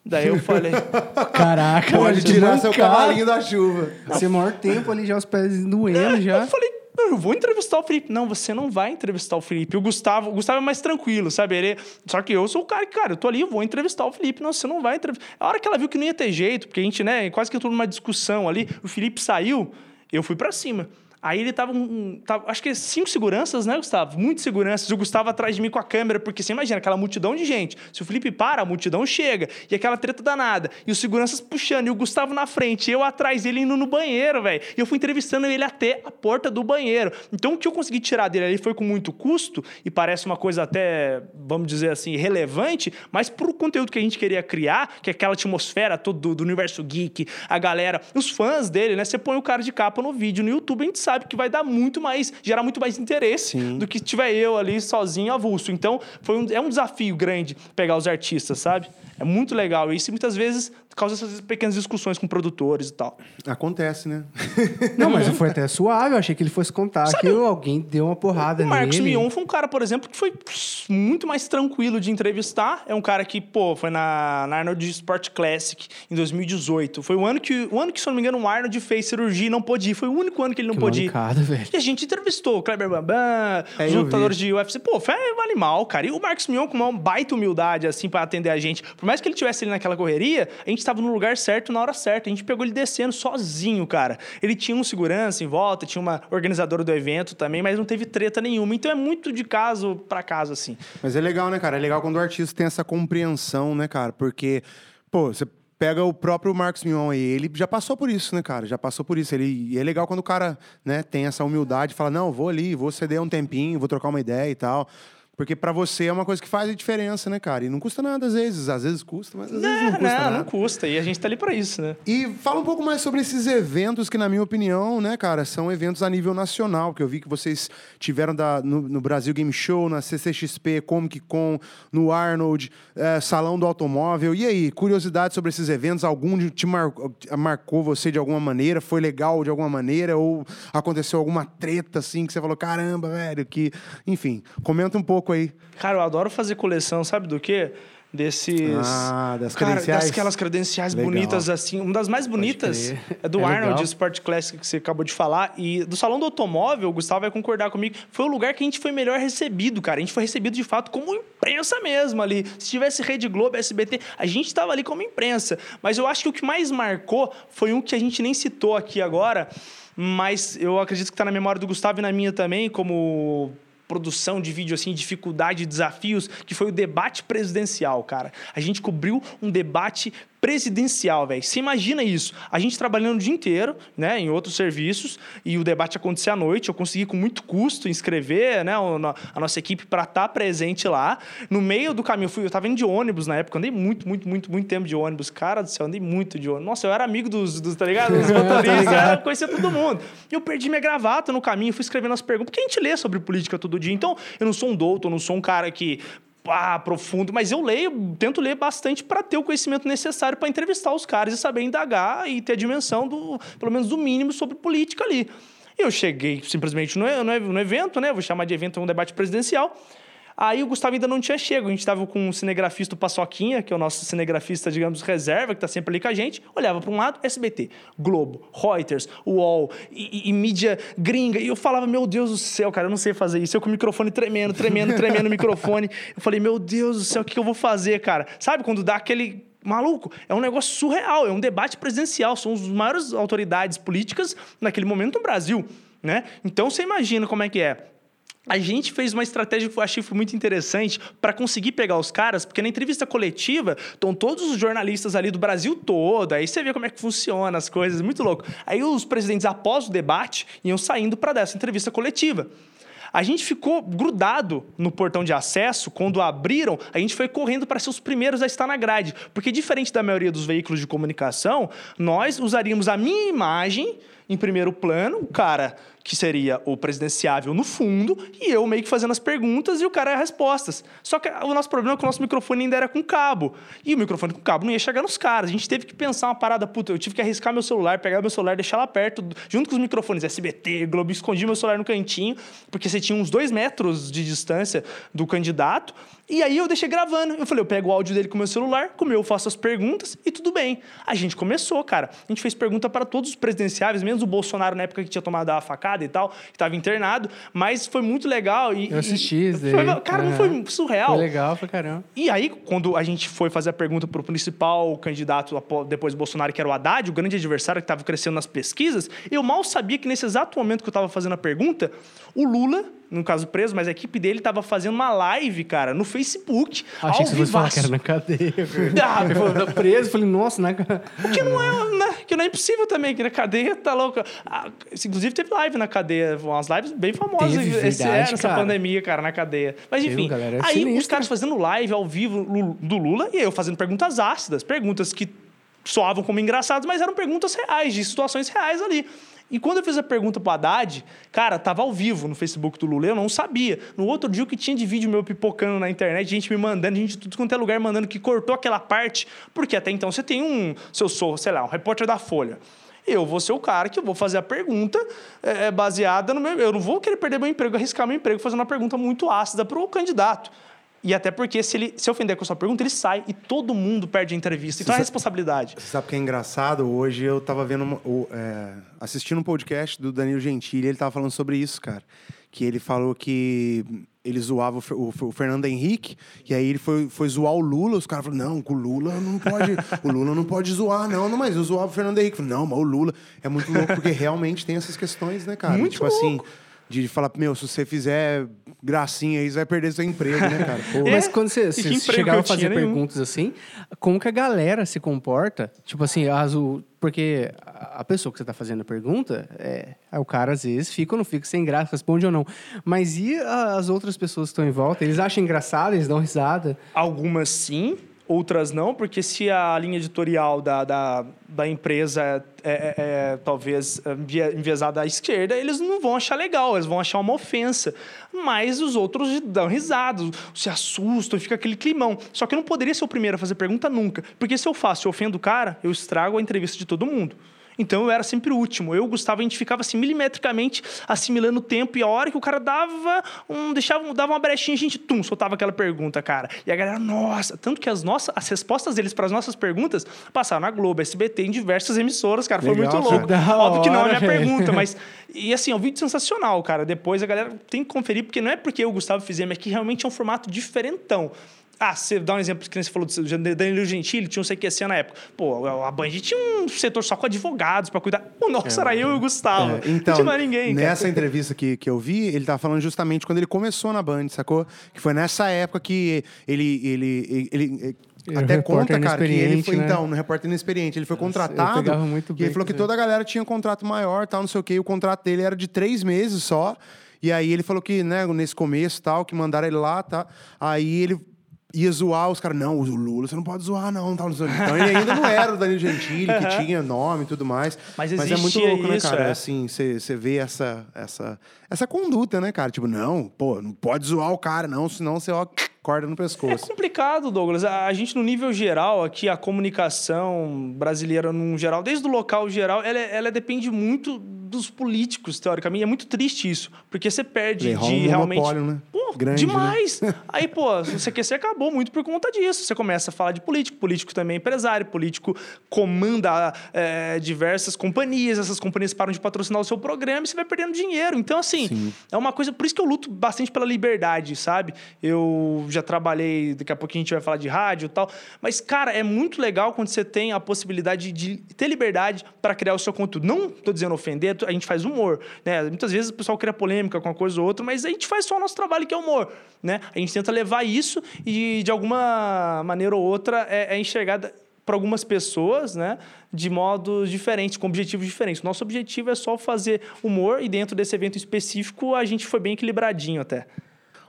Daí eu falei. [laughs] Caraca, Pode tirar seu cavalinho da chuva. Você maior tempo ali, já os pés doendo É, já. Eu falei, "Não, eu vou entrevistar o Felipe. Não, você não vai entrevistar o Felipe. O Gustavo, o Gustavo é mais tranquilo, sabe? Ele, só que eu sou o cara que, cara, eu tô ali, eu vou entrevistar o Felipe. Não, você não vai entrevistar. A hora que ela viu que não ia ter jeito, porque a gente, né, quase que entrou numa discussão ali, o Felipe saiu, eu fui pra cima. Aí ele tava, um, tava, acho que cinco seguranças, né, Gustavo? Muitas seguranças. O Gustavo atrás de mim com a câmera, porque você imagina aquela multidão de gente. Se o Felipe para, a multidão chega. E aquela treta danada. E os seguranças puxando, e o Gustavo na frente, eu atrás dele indo no banheiro, velho. E eu fui entrevistando ele até a porta do banheiro. Então o que eu consegui tirar dele ali foi com muito custo, e parece uma coisa até, vamos dizer assim, relevante, mas pro conteúdo que a gente queria criar, que é aquela atmosfera toda do, do universo geek, a galera, os fãs dele, né? Você põe o cara de capa no vídeo no YouTube, a gente sabe que vai dar muito mais, gerar muito mais interesse Sim. do que tiver eu ali sozinho avulso. Então, foi um, é um desafio grande pegar os artistas, sabe? É muito legal isso e muitas vezes causa essas pequenas discussões com produtores e tal. Acontece, né? [laughs] Não, mas foi até suave. Eu achei que ele fosse contar que alguém deu uma porrada O Marcos nele. Mion foi um cara, por exemplo, que foi muito mais tranquilo de entrevistar. É um cara que, pô, foi na, na Arnold Sport Classic em 2018. Foi o ano que, o ano que, se eu não me engano, o Arnold fez cirurgia e não pôde ir. Foi o único ano que ele não Que pôde ir. malucada, velho. E a gente entrevistou o Kleber Bambam, É, os lutadores de UFC. Pô, foi um animal, cara. E o Marcos Mion com uma baita humildade, assim, pra atender a gente. Por mais que ele tivesse ali naquela correria, a gente tava no lugar certo na hora certa. A gente pegou ele descendo sozinho, cara. Ele tinha um segurança em volta, tinha uma organizadora do evento também, mas não teve treta nenhuma. Então é muito de caso pra caso, assim. Mas é legal, né, cara? É legal quando o artista tem essa compreensão, né, cara? Porque, pô, você pega o próprio Marcos Mion aí, ele já passou por isso, né, cara? Já passou por isso. Ele, e é legal quando o cara, né, tem essa humildade, fala, não, vou ali, vou ceder um tempinho, vou trocar uma ideia e tal. Porque pra você é uma coisa que faz a diferença, né, cara? E não custa nada às vezes. Às vezes custa, mas às vezes não Não, custa não, nada. não custa. E a gente tá ali pra isso, né? E fala um pouco mais sobre esses eventos que, na minha opinião, né, cara, são eventos a nível nacional, que eu vi que vocês tiveram da- no, no Brasil Game Show, na CCXP, Comic Con, no Arnold, eh, Salão do Automóvel. E aí, curiosidade sobre esses eventos? Algum te mar- marcou você de alguma maneira? Foi legal de alguma maneira? Ou aconteceu alguma treta, assim, que você falou, caramba, velho, que... Enfim, comenta um pouco aí. Cara, eu adoro fazer coleção, sabe do quê? Desses. Ah, das Cara, credenciais? Daquelas credenciais Legal. bonitas, assim. Uma das mais bonitas é do É Arnold legal. Sport Classic que você acabou de falar. E do Salão do Automóvel, o Gustavo vai concordar comigo. Foi o lugar que a gente foi melhor recebido, cara. A gente foi recebido de fato como imprensa mesmo ali. Se tivesse Rede Globo, SBT, a gente estava ali como imprensa. Mas eu acho que o que mais marcou foi um que a gente nem citou aqui agora. Mas eu acredito que está na memória do Gustavo e na minha também, como produção de vídeo, assim, dificuldade, desafios, que foi o debate presidencial, cara. A gente cobriu um debate presidencial, velho. Você imagina isso? A gente trabalhando o dia inteiro, né, em outros serviços, e o debate acontecia à noite. Eu consegui com muito custo inscrever, né, a nossa equipe para estar presente lá. No meio do caminho, eu fui, eu tava indo de ônibus na época, andei muito, muito, muito, muito tempo de ônibus. Cara do céu, andei muito de ônibus. Nossa, eu era amigo dos, dos tá ligado? Dos [laughs] motoristas, eu conhecia todo mundo. E eu perdi minha gravata no caminho, fui escrevendo as perguntas, porque a gente lê sobre política todo dia. Então, eu não sou um doutor, eu não sou um cara que ah, profundo, mas eu leio, tento ler bastante para ter o conhecimento necessário para entrevistar os caras e saber indagar e ter a dimensão do, pelo menos do mínimo sobre política ali. Eu cheguei simplesmente no, no, no evento, né? Vou chamar de evento um debate presidencial. Aí o Gustavo ainda não tinha chego. A gente estava com um cinegrafista, o Paçoquinha, que é o nosso cinegrafista, digamos, reserva, que está sempre ali com a gente. Olhava para um lado, SBT, Globo, Reuters, UOL e, e- e mídia gringa. E eu falava, meu Deus do céu, cara, eu não sei fazer isso. Eu com o microfone tremendo, tremendo, tremendo o microfone. Eu falei, meu Deus do céu, o que que eu vou fazer, cara? Sabe quando dá aquele Maluco, é um negócio surreal, é um debate presidencial, são as maiores autoridades políticas naquele momento no Brasil, né? Então você imagina como é que é. A gente fez uma estratégia que eu achei muito interessante para conseguir pegar os caras, porque na entrevista coletiva estão todos os jornalistas ali do Brasil todo, aí você vê como é que funciona as coisas, muito louco. Aí os presidentes, após o debate, iam saindo para dessa entrevista coletiva. A gente ficou grudado no portão de acesso. Quando abriram, a gente foi correndo para ser os primeiros a estar na grade. Porque, diferente da maioria dos veículos de comunicação, nós usaríamos a minha imagem em primeiro plano, o cara que seria o presidenciável no fundo, e eu meio que fazendo as perguntas e o cara as respostas. Só que o nosso problema é que o nosso microfone ainda era com cabo. E o microfone com cabo não ia chegar nos caras. A gente teve que pensar uma parada, puta, eu tive que arriscar meu celular, pegar meu celular, deixar lá perto, junto com os microfones SBT, Globo, escondi meu celular no cantinho, porque você tinha uns dois metros de distância do candidato, E aí eu deixei gravando. Eu falei, eu pego o áudio dele com o meu celular, como eu faço as perguntas e tudo bem. A gente começou, cara. A gente fez pergunta para todos os presidenciáveis, menos o Bolsonaro na época que tinha tomado a facada e tal, que estava internado. Mas foi muito legal. E, Eu assisti e, isso foi- Cara, não Aham. foi surreal. Foi legal pra caramba. E aí, quando a gente foi fazer a pergunta para o principal candidato depois do Bolsonaro, que era o Haddad, o grande adversário que estava crescendo nas pesquisas, eu mal sabia que nesse exato momento que eu estava fazendo a pergunta, o Lula, no caso preso, mas a equipe dele estava fazendo uma live, cara, no Facebook. Achei ao que você falar vivaço. que era na cadeia. [laughs] Ah, Ele falou, tá preso. Eu falei, nossa, na... Que não é, né? que não é impossível também, que na cadeia tá louca. Ah, inclusive teve live na cadeia, umas lives bem famosas Teve, esse, verdade, nessa cara. pandemia, cara, na cadeia. Mas enfim, galera, é aí os caras fazendo live ao vivo do Lula e eu fazendo perguntas ácidas, perguntas que soavam como engraçadas, mas eram perguntas reais, de situações reais ali. E quando eu fiz a pergunta pro Haddad, cara, tava ao vivo no Facebook do Lula, eu não sabia. No outro dia, o que tinha de vídeo meu pipocando na internet, gente me mandando, gente de tudo quanto é lugar mandando que cortou aquela parte, porque até então você tem um, se eu sou, sei lá, um repórter da Folha. Eu vou ser o cara que eu vou fazer a pergunta é, baseada no meu. Eu não vou querer perder meu emprego, arriscar meu emprego fazendo uma pergunta muito ácida para o candidato. E até porque, se ele se ofender com a sua pergunta, ele sai e todo mundo perde a entrevista. Então é Você- responsabilidade. Você sabe o que é engraçado? Hoje eu tava vendo, uma- o- é, assistindo um podcast do Danilo Gentili, ele tava falando sobre isso, cara. Que ele falou que ele zoava o, o, o Fernando Henrique, e aí ele foi, foi zoar o Lula, os caras falaram, não, com o Lula não pode, o Lula não pode zoar, não, não, mas eu zoava o Fernando Henrique. Falei, não, mas o Lula é muito louco, porque realmente tem essas questões, né, cara? Muito tipo assim, de falar, meu, se você fizer gracinha aí, você vai perder seu emprego, né, cara? [laughs] Pô, É. Mas quando você, você chegava a fazer? Nenhum. perguntas assim, como que a galera se comporta? Tipo assim, as, o- porque a pessoa que você está fazendo a pergunta, é, é o cara às vezes fica ou não fica sem graça, responde ou não. Mas e as outras pessoas que estão em volta? Eles acham engraçado, eles dão risada? Algumas sim, outras não, porque se a linha editorial da, da, da empresa é, é- é, talvez envia- enviesada à esquerda, eles não vão achar legal, eles vão achar uma ofensa. Mas os outros dão risadas, se assustam, fica aquele climão. Só que eu não poderia ser o primeiro a fazer pergunta nunca, porque se eu faço e ofendo o cara, eu estrago a entrevista de todo mundo. Então eu era sempre o último. Eu, Gustavo, a gente ficava assim milimetricamente assimilando o tempo e a hora que o cara dava um, deixava, dava uma brechinha, a gente tum, soltava aquela pergunta, cara. E a galera, nossa, tanto que as nossas, as respostas deles para as nossas perguntas passaram na Globo, SBT, em diversas emissoras, cara. Foi Legal, muito cara. louco. Da Óbvio que não é minha pergunta, mas [laughs] e assim, é um vídeo sensacional, cara. Depois a galera tem que conferir, porque não é porque eu e o Gustavo fizemos, é que realmente é um formato diferentão. Ah, você dá um exemplo que você falou do Danilo Gentili, tinha um CQC na época. Pô, a Band tinha um setor só com advogados pra cuidar. O nosso era eu e o Gustavo. É, então, não tinha mais ninguém. cara. nessa entrevista que, que eu vi, ele tava falando justamente quando ele começou na Band, sacou? Que foi nessa época que ele. ele, ele, ele- até é conta, cara, que ele foi, né? então, no repórter inexperiente. Ele foi Nossa, eu contratado. pegava muito e ele bem falou que toda a galera tinha um contrato maior, tal, não sei o quê. E o contrato dele era de três meses só. E aí ele falou que, né, nesse começo tal, que mandaram ele lá, tá? Aí ele ia zoar, os caras, não, o Lula, você não pode zoar, não, tal, quê. Então ele ainda não era o Danilo Gentili, que [laughs] tinha nome e tudo mais. Mas é muito louco, né, isso, cara? é. Assim, você vê essa, essa, essa conduta, né, cara? Tipo, não, pô, não pode zoar o cara, não, senão você, ó, corda no É pescoço. complicado, Douglas. A gente, no nível geral, aqui, a comunicação brasileira, num geral, desde o local geral, ela, ela depende muito dos políticos, teoricamente. É muito triste isso, porque você perde Rola de um realmente. monopólio, né? Pô, Grande, né? demais. [laughs] Aí, pô, o CQC acabou muito por conta disso. Você começa a falar de político, político também é empresário, político comanda é, diversas companhias, essas companhias param de patrocinar o seu programa e você vai perdendo dinheiro. Então, assim, Sim. é uma coisa. Por isso que eu luto bastante pela liberdade, sabe? Eu já trabalhei, daqui a pouquinho a gente vai falar de rádio e tal. Mas, cara, é muito legal quando você tem a possibilidade de ter liberdade para criar o seu conteúdo. Não tô dizendo ofender, a gente faz humor, né? Muitas vezes o pessoal cria polêmica com uma coisa ou outra, mas a gente faz só o nosso trabalho que é humor, né? A gente tenta levar isso e, de alguma maneira ou outra, é, é enxergada para algumas pessoas, né, de modos diferentes, com objetivos diferentes. Nosso objetivo é só fazer humor e dentro desse evento específico a gente foi bem equilibradinho até.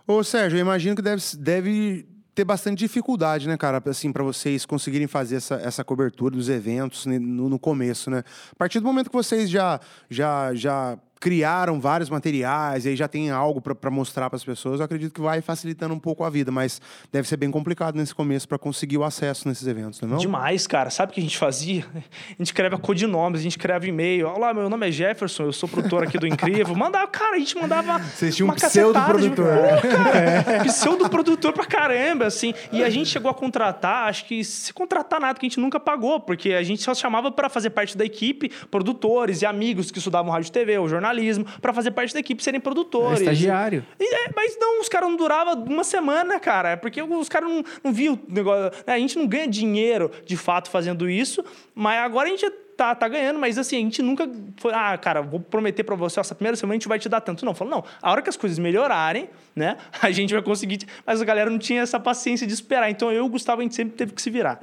Ô, Sérgio, eu imagino que deve, deve ter bastante dificuldade, né, cara, assim, para vocês conseguirem fazer essa, essa cobertura dos eventos né, no, no começo, né? A partir do momento que vocês já, já, já criaram vários materiais e aí já tem algo pra mostrar para as pessoas, eu acredito que vai facilitando um pouco a vida, mas deve ser bem complicado nesse começo para conseguir o acesso nesses eventos, não é? Demais, cara. Sabe o que a gente fazia? A gente escreve codinomes, a gente escreve e-mail. Olá, meu nome é Jefferson, eu sou produtor aqui do Incrível. Mandava, cara, a gente mandava. Vocês tinham um uma cacetada de- pseudo-produtor. Pô, cara, Pseudo-produtor pra caramba, assim. E a gente chegou a contratar, acho que se contratar nada, que a gente nunca pagou, porque a gente só chamava para fazer parte da equipe, produtores e amigos que estudavam rádio e TV ou jornalismo, para fazer parte da equipe serem É produtores. estagiário. E, é, mas não, os caras não duravam uma semana, cara. É porque os caras não, não viam o negócio. né, A gente não ganha dinheiro de fato fazendo isso, mas agora a gente tá, tá ganhando, mas assim, a gente nunca foi, ah, cara, vou prometer pra você, essa primeira semana a gente vai te dar tanto. Não, falou, não, a hora que as coisas melhorarem, né, [laughs] a gente vai conseguir. te- Mas a galera não tinha essa paciência de esperar. Então eu e o Gustavo, a gente sempre teve que se virar.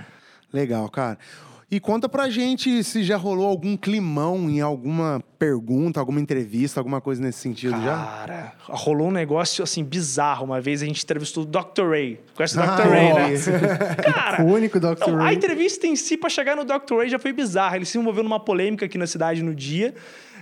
Legal, cara. E conta pra gente se já rolou algum climão em alguma pergunta, alguma entrevista, alguma coisa nesse sentido já? Cara, rolou um negócio assim bizarro. Uma vez a gente entrevistou o Dr. Ray. Conhece o Dr. Ah, Ray, né? [laughs] Cara, O único Dr. a Ray. entrevista em si, pra chegar no Dr. Ray, já foi bizarra. Ele se envolveu numa polêmica aqui na cidade no dia.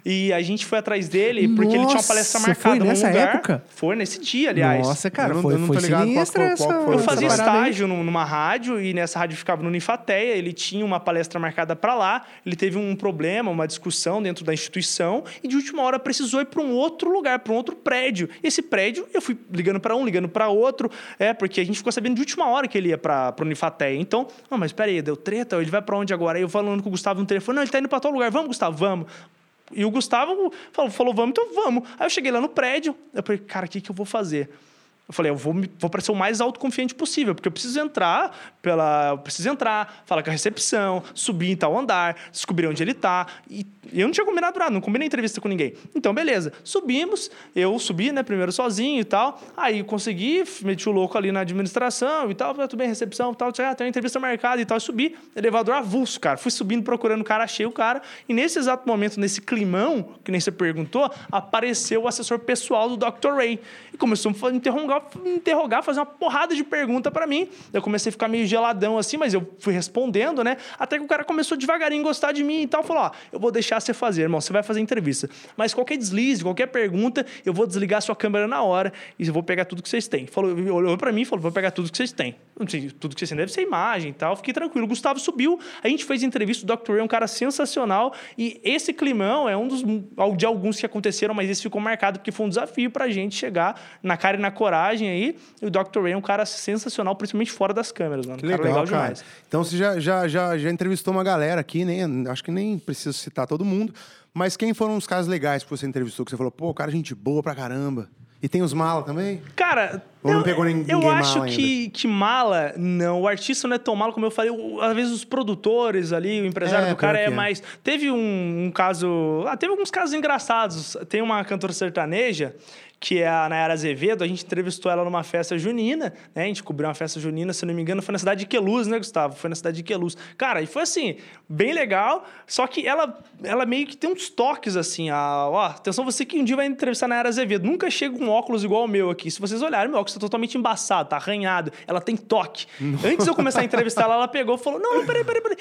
E a gente foi atrás dele porque ele tinha uma palestra Nossa, marcada foi nessa lugar. época? Foi nesse dia, aliás. Nossa, cara, Eu não- foi, eu não foi tô ligado qual- qual- qual foi Eu fazia aí. estágio num- numa rádio e nessa rádio ficava no Unifateia. Ele tinha uma palestra marcada para lá. Ele teve um problema, uma discussão dentro da instituição e de última hora precisou ir para um outro lugar, para um outro prédio. Esse prédio eu fui ligando para um, ligando para outro, é porque a gente ficou sabendo de última hora que ele ia para o Unifateia. Então, não, mas peraí, deu treta. Ele vai para onde agora? Aí eu falando com o Gustavo no telefone, não, ele tá indo para tal lugar. Vamos, Gustavo, vamos. E o Gustavo falou, falou, vamos, então vamos. Aí eu cheguei lá no prédio, eu falei, cara, o que, que eu vou fazer? Eu falei, eu vou, me- vou parecer o mais autoconfiante possível, porque eu preciso entrar pela. Eu preciso entrar, falar com a recepção, subir em tal andar, descobrir onde ele tá. E eu não tinha combinado nada, não combinei entrevista com ninguém. Então, beleza. Subimos, eu subi, né, primeiro sozinho e tal. Aí consegui, meti o louco ali na administração e tal, tudo bem, recepção e tal. Ah, tem uma entrevista marcada e tal. E subi, elevador avulso, cara. Fui subindo, procurando o cara, achei o cara. E nesse exato momento, nesse climão, que nem você perguntou, apareceu o assessor pessoal do Dr. Ray. E começou a fa- interrogar, interrogar fazer uma porrada de pergunta para mim. Eu comecei a ficar meio geladão assim, mas eu fui respondendo, né? Até que o cara começou devagarinho a gostar de mim e tal. Falou: Ó, eu vou deixar você fazer, irmão. Você vai fazer entrevista. Mas qualquer deslize, qualquer pergunta, eu vou desligar sua câmera na hora e eu vou pegar tudo que vocês têm. Falou, olhou para mim e falou: vou pegar tudo que vocês têm. Sei, tudo que vocês têm deve ser imagem e tal. Fiquei tranquilo. O Gustavo subiu, a gente fez entrevista. O Dr. Ray é um cara sensacional. E esse climão é um dos de alguns que aconteceram, mas esse ficou marcado porque foi um desafio pra gente chegar na cara e na coragem aí. E o Dr. Ray é um cara sensacional, principalmente fora das câmeras, mano. Que cara legal, legal cara. demais. Então você já, já, já, já entrevistou uma galera aqui, nem, acho que nem preciso citar todo mundo, mas quem foram os caras legais que você entrevistou, que você falou, pô, cara, gente boa pra caramba. E tem os mala também? Cara, Ou não eu, pegou nin- eu ninguém acho mala que, que mala, não. O artista não é tão malo como eu falei. o- Às vezes os produtores ali, o empresário É, do cara é é. mais. Teve um, um caso. Ah, teve alguns casos engraçados. Tem uma cantora sertaneja. Que é a Nayara Azevedo, a gente entrevistou ela numa festa junina, né? A gente cobriu uma festa junina, se não me engano, foi na cidade de Queluz, né, Gustavo? Foi na cidade de Queluz. Cara, e foi assim, bem legal, só que ela, ela meio que tem uns toques assim, a, ó, atenção você que um dia vai entrevistar a Nayara Azevedo, nunca chega um óculos igual o meu aqui. Se vocês olharem, meu óculos tá totalmente embaçado, tá arranhado, ela tem toque. Antes de eu começar a entrevistar ela, ela pegou e falou: "Não, peraí, peraí, peraí.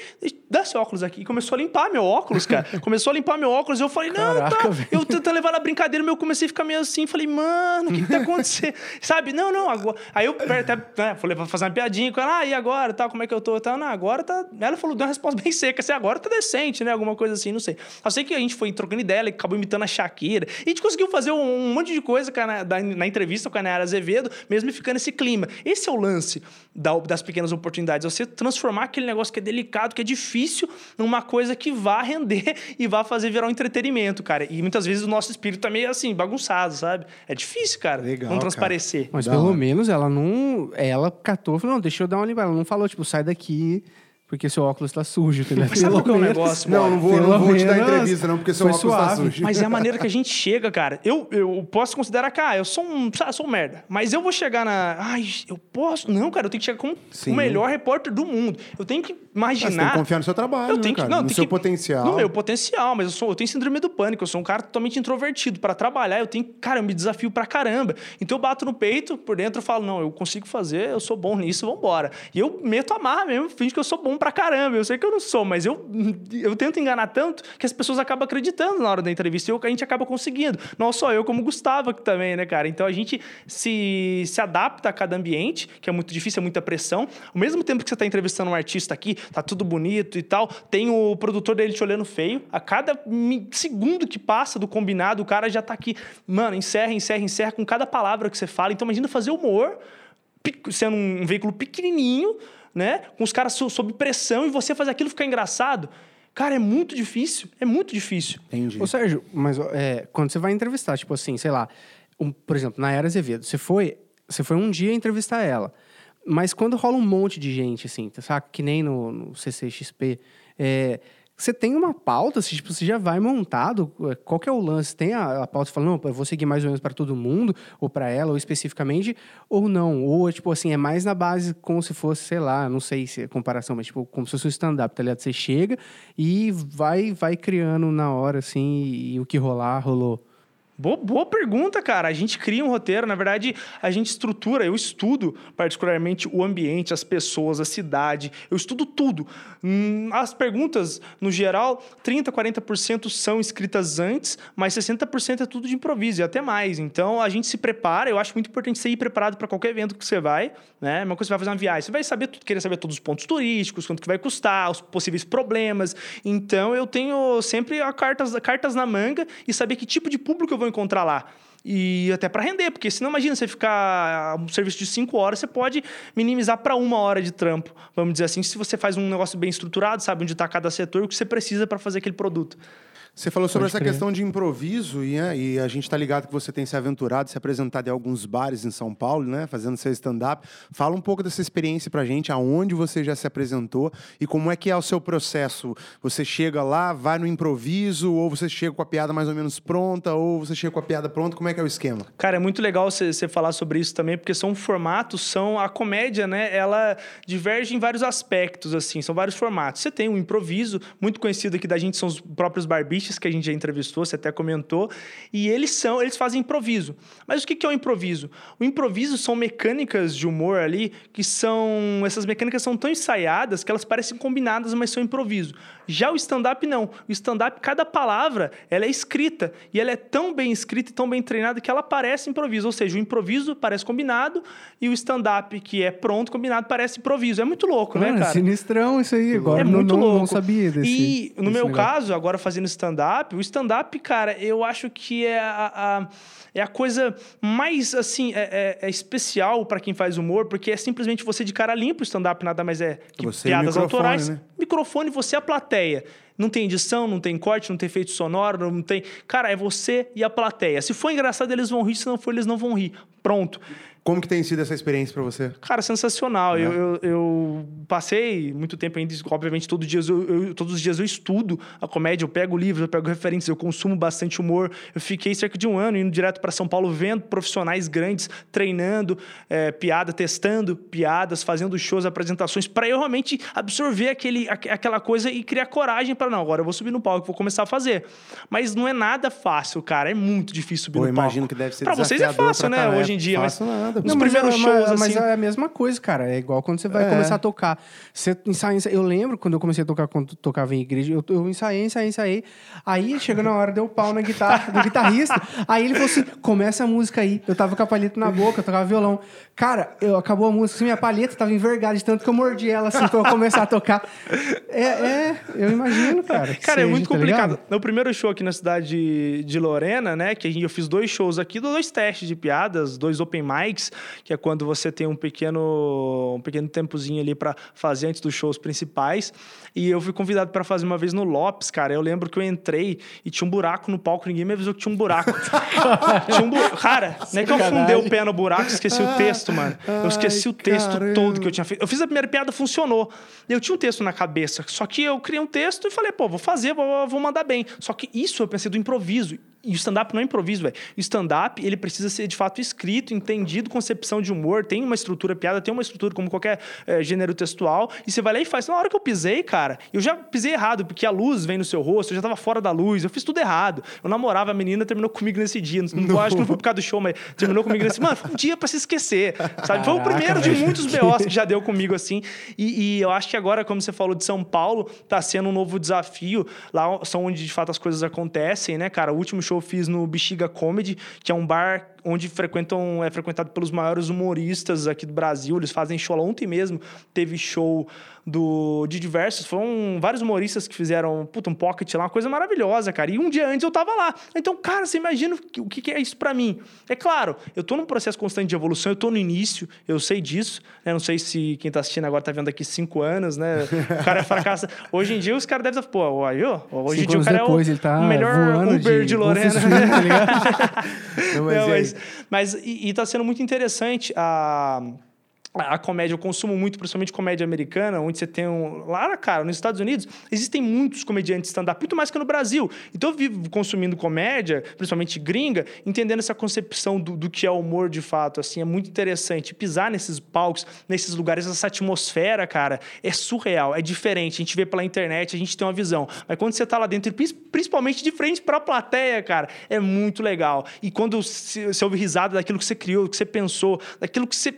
Dá seu óculos aqui". E começou a limpar meu óculos, cara. [laughs] Começou a limpar meu óculos, eu falei: "Não, Caraca, tá". velho. Eu tentando levar na brincadeira, meu, eu comecei a ficar meio assim, falei: "Mano, o que, que tá acontecendo?" [laughs] Sabe? Não, não, agora. Aí eu até, né, falei pra fazer uma piadinha com ela: "Ah, e agora, tal, como é que eu tô?" Tal, não, agora tá. Ela falou, deu uma resposta bem seca, assim, agora tá decente, né? Alguma coisa assim, não sei. Eu sei que a gente foi trocando ideia, ela acabou imitando a Shakira. E a gente conseguiu fazer um, um monte de coisa com a Na- na entrevista com a Nayara Azevedo, mesmo ficando esse clima. Esse é o lance da- das pequenas oportunidades. Você transformar aquele negócio que é delicado, que é difícil, numa coisa que vá render [laughs] e vá fazer virar um entretenimento, cara. E muitas vezes o nosso espírito tá meio assim, bagunçado, sabe? É difícil, cara. Legal, não cara. transparecer. Mas Da pelo hora. menos ela não. Ela catou e falou: não, deixa eu dar uma limpada. Ela não falou, tipo, sai daqui porque seu óculos tá sujo, entendeu? Mas sabe qual que é o negócio, Não, não vou, não vou te dar entrevista, não, porque seu óculos tá suave. sujo. Mas é a maneira que a [laughs] gente chega, cara. Eu, eu posso considerar que, ah, eu sou um, sou um merda. Mas eu vou chegar na. Ai, eu posso. Não, cara, eu tenho que chegar como Sim. o melhor repórter do mundo. Eu tenho que Mas você tem que imaginar. confiar no seu trabalho, Eu né, tenho que, cara? não, no seu que- potencial. No meu potencial, mas eu, sou, eu tenho síndrome do pânico, eu sou um cara totalmente introvertido. Para trabalhar, eu tenho, cara, eu me desafio pra caramba. Então eu bato no peito, por dentro eu falo, não, eu consigo fazer, eu sou bom nisso, vambora. E eu meto a marra mesmo, finge que eu sou bom pra caramba. Eu sei que eu não sou, mas eu, eu tento enganar tanto que as pessoas acabam acreditando na hora da entrevista e eu- a gente acaba conseguindo. Não só eu, como o Gustavo aqui também, né, cara? Então a gente se, se adapta a cada ambiente, que é muito difícil, é muita pressão. Ao mesmo tempo que você está entrevistando um artista aqui, tá tudo bonito e tal, tem o produtor dele te olhando feio. A cada segundo que passa do combinado, o cara já tá aqui, mano, encerra, encerra, encerra com cada palavra que você fala. Então imagina fazer humor, sendo um veículo pequenininho, né? Com os caras so- sob pressão e você fazer aquilo ficar engraçado. Cara, é muito difícil. É muito difícil. Entendi. Ô, Sérgio, mas é, quando você vai entrevistar, tipo assim, sei lá, um- por exemplo, na Era Azevedo, você foi, você foi um dia entrevistar ela. Mas quando rola um monte de gente, assim, saca? Que nem no, no CCXP, é, você tem uma pauta, assim, tipo, você já vai montado, é, qual que é o lance? Tem a, a pauta, você fala, não, eu vou seguir mais ou menos para todo mundo, ou para ela, ou especificamente, ou não? Ou, tipo assim, é mais na base como se fosse, sei lá, não sei se é comparação, mas tipo, como se fosse um stand-up, tá ligado? Você chega e vai, vai criando na hora, assim, e, e o que rolar, rolou. Boa, boa pergunta, cara. A gente cria um roteiro, na verdade, a gente estrutura, eu estudo particularmente o ambiente, as pessoas, a cidade, eu estudo tudo. Hum, As perguntas, no geral, 30%, 40% são escritas antes, mas 60% é tudo de improviso e até mais. Então a gente se prepara, eu acho muito importante você ir preparado para qualquer evento que você vai, né? Uma coisa você vai fazer uma viagem, você vai saber querer saber todos os pontos turísticos, quanto que vai custar, os possíveis problemas. Então eu tenho sempre a cartas, cartas na manga e saber que tipo de público eu vou encontrar lá. E até para render, porque senão imagina você ficar um serviço de cinco horas, você pode minimizar para uma hora de trampo, vamos dizer assim, se você faz um negócio bem estruturado, sabe onde está cada setor, o que você precisa para fazer aquele produto. Você falou sobre Pode essa crer. questão de improviso e, né, e a gente tá ligado que você tem se aventurado, se apresentado em alguns bares em São Paulo, né? Fazendo seu stand-up. Fala um pouco dessa experiência pra gente, aonde você já se apresentou e como é que é o seu processo. Você chega lá, vai no improviso, ou você chega com a piada mais ou menos pronta, ou você chega com a piada pronta, como é que é o esquema? Cara, é muito legal você falar sobre isso também, porque são formatos, são a comédia, né? Ela diverge em vários aspectos, assim, são vários formatos. Você tem o improviso, muito conhecido aqui da gente são os próprios barbichas que a gente já entrevistou, você até comentou, e eles são, eles fazem improviso. Mas o que é o improviso? O improviso são mecânicas de humor ali que são, essas mecânicas são tão ensaiadas que elas parecem combinadas, mas são improviso. Já o stand-up não. O stand-up, cada palavra, ela é escrita. E ela é tão bem escrita e tão bem treinada que ela parece improviso. Ou seja, o improviso parece combinado e o stand-up, que é pronto, combinado, parece improviso. É muito louco, né, Mano, cara? sinistrão isso aí. Agora é não, muito não, louco. não sabia desse E no meu negócio. caso, agora fazendo stand-up, o stand-up, cara, eu acho que é a, a- é a coisa mais, assim, é, é- é especial para quem faz humor, porque é simplesmente você de cara limpa. O stand-up nada mais é que Você piadas autorais. né? Microfone, você é a plateia. Não tem edição, não tem corte, não tem efeito sonoro, não tem. Cara, é você e a plateia. Se for engraçado, eles vão rir, se não for, eles não vão rir. Pronto. Como que tem sido essa experiência pra você? Cara, sensacional. Né? Eu, eu, eu passei muito tempo ainda, obviamente, todo dia eu, eu- todos os dias eu estudo a comédia, eu pego livros, eu pego referências, eu consumo bastante humor. Eu fiquei cerca de um ano indo direto para São Paulo, vendo profissionais grandes, treinando é, piada, testando piadas, fazendo shows, apresentações, para eu realmente absorver aquele, aqu- aquela coisa e criar coragem para não, agora eu vou subir no palco, vou começar a fazer. Mas não é nada fácil, cara. É muito difícil subir Pô, no palco. imagino que deve ser Pra vocês é fácil, né? Hoje em dia, mas Fácil nada. Não, mas primeiros é, shows, mas, mas assim... é a mesma coisa, cara. É igual quando você vai É. começar a tocar. Você ensaia, ensaia- Eu lembro quando eu comecei a tocar, quando tocava em igreja, eu, eu ensaiei, ensaiei, ensaiei. Aí chegou na hora, deu pau na guitarra, do guitarrista. Aí ele falou assim: começa a música aí. Eu tava com a palheta na boca, eu tocava violão. Cara, eu, acabou a música, assim, minha palheta tava envergada de tanto que eu mordi ela, assim, pra eu começar a tocar. É, é eu imagino, cara. Cara, é seja, muito tá complicado. ligado? No primeiro show aqui na cidade de, de Lorena, né? Que eu fiz dois shows aqui, dois testes de piadas, dois open mics, que é quando você tem um pequeno, um pequeno tempozinho ali pra fazer antes dos shows principais. E eu fui convidado pra fazer uma vez no Lopes, cara. Eu lembro que eu entrei e tinha um buraco no palco, ninguém me avisou que tinha um buraco. [laughs] tinha um bu... Cara, é que eu afundei o pé no buraco, esqueci o texto, mano. Eu esqueci o texto caramba. todo que eu tinha feito. Eu fiz a primeira piada, funcionou. Eu tinha um texto na cabeça, só que eu criei um texto e falei, pô, vou fazer, vou, vou mandar bem. Só que isso eu pensei do improviso. E o stand-up não é improviso, velho. O stand-up, ele precisa ser de fato escrito, entendido, concepção de humor, tem uma estrutura piada, tem uma estrutura como qualquer é, gênero textual, e você vai lá e faz. Na hora que eu pisei, cara, eu já pisei errado, porque a luz vem no seu rosto, eu já tava fora da luz, eu fiz tudo errado. Eu namorava a menina, terminou comigo nesse dia. Não, não. acho que não foi por causa do show, mas terminou comigo nesse. Mano, foi um dia pra se esquecer, sabe? Foi o primeiro de muitos BOs que já deu comigo assim. E, e, eu acho que agora, como você falou de São Paulo, tá sendo um novo desafio. Lá são onde de fato as coisas acontecem, né, cara? O último show eu fiz no Bexiga Comedy, que é um bar onde frequentam é frequentado pelos maiores humoristas aqui do Brasil. Eles fazem show lá ontem mesmo. Teve show do, de diversos. Foram vários humoristas que fizeram puta, um pocket lá, uma coisa maravilhosa, cara. E um dia antes eu tava lá. Então, cara, você imagina o que, que é isso para mim? É claro, eu tô num processo constante de evolução, eu tô no início, eu sei disso. Né? Não sei se quem tá assistindo agora tá vendo aqui cinco anos, né? O cara é [laughs] fracassa. Hoje em dia os caras devem estar, pô, aí, ó, hoje em dia o cara depois, é o, tá melhor Uber de, de Lorena. Tá [laughs] Não, mas, Não, mas, mas e, e tá sendo muito interessante a a comédia eu consumo muito, principalmente comédia americana, onde você tem um. Lá, cara, nos Estados Unidos, existem muitos comediantes stand-up, muito mais que no Brasil. Então eu vivo consumindo comédia, principalmente gringa, entendendo essa concepção do, do que é humor de fato. Assim, é muito interessante. Pisar nesses palcos, nesses lugares, essa atmosfera, cara, é surreal, é diferente. A gente vê pela internet, a gente tem uma visão. Mas quando você tá lá dentro, principalmente de frente pra plateia, cara, é muito legal. E quando você ouve risada daquilo que você criou, que você pensou, daquilo que você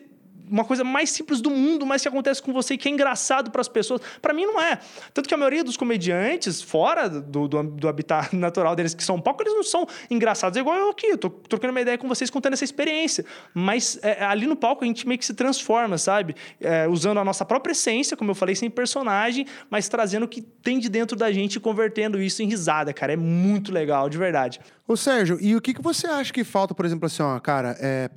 uma coisa mais simples do mundo, mas que acontece com você e que é engraçado para as pessoas. Para mim, não é. Tanto que a maioria dos comediantes, fora do, do, do, habitat [laughs] natural deles, que são pouco, eles não são engraçados. É igual eu aqui, eu tô trocando uma ideia com vocês, contando essa experiência. Mas é, ali no palco a gente meio que se transforma, sabe? É, usando a nossa própria essência, como eu falei, sem personagem, mas trazendo o que tem de dentro da gente e convertendo isso em risada, cara. É muito legal, de verdade. Ô, Sérgio, e o que, que você acha que falta, por exemplo, assim, ó, cara, é,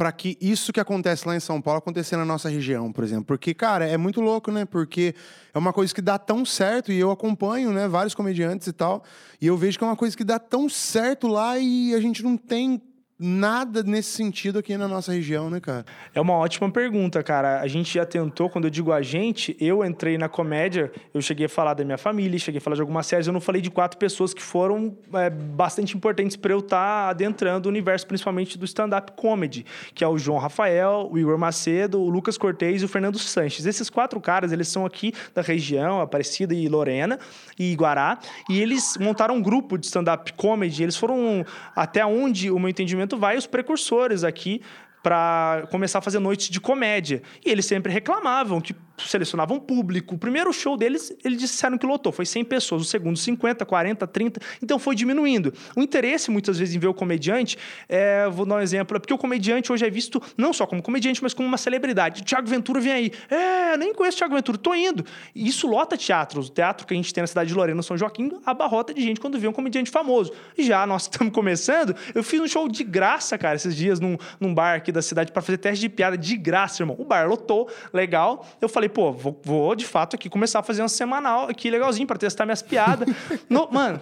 para que isso que acontece lá em São Paulo acontecer na nossa região, por exemplo. Porque, cara, é muito louco, né? Porque é uma coisa que dá tão certo e eu acompanho, né, vários comediantes e tal, e eu vejo que é uma coisa que dá tão certo lá e a gente não tem nada nesse sentido aqui na nossa região, né, cara? É uma ótima pergunta, cara. A gente já tentou, quando eu digo a gente, eu entrei na comédia, eu cheguei a falar da minha família, cheguei a falar de algumas séries, eu não falei de quatro pessoas que foram é, bastante importantes para eu estar tá adentrando o universo, principalmente do stand-up comedy, que é o João Rafael, o Igor Macedo, o Lucas Cortez e o Fernando Sanches. Esses quatro caras, eles são aqui da região, Aparecida e Lorena e Guará, e eles montaram um grupo de stand-up comedy, eles foram até onde o meu entendimento vai os precursores aqui para começar a fazer noites de comédia. E eles sempre reclamavam que selecionavam público. O primeiro show deles, eles disseram que lotou, foi 100 pessoas. O segundo, 50, 40, 30. Então foi diminuindo. O interesse, muitas vezes, em ver o comediante, é, vou dar um exemplo, é porque o comediante hoje é visto não só como comediante, mas como uma celebridade. Tiago Ventura vem aí. É, nem conheço Tiago Ventura, tô indo. E isso lota teatros. O teatro que a gente tem na cidade de Lorena, São Joaquim, abarrota de gente quando vê um comediante famoso. Já nós [laughs] estamos começando, eu fiz um show de graça, cara, esses dias num, num bar aqui aqui da cidade para fazer teste de piada de graça, irmão. O bar lotou, legal. Eu falei, pô, vou, vou de fato aqui começar a fazer uma semanal aqui legalzinho para testar minhas piadas. [laughs] no, mano,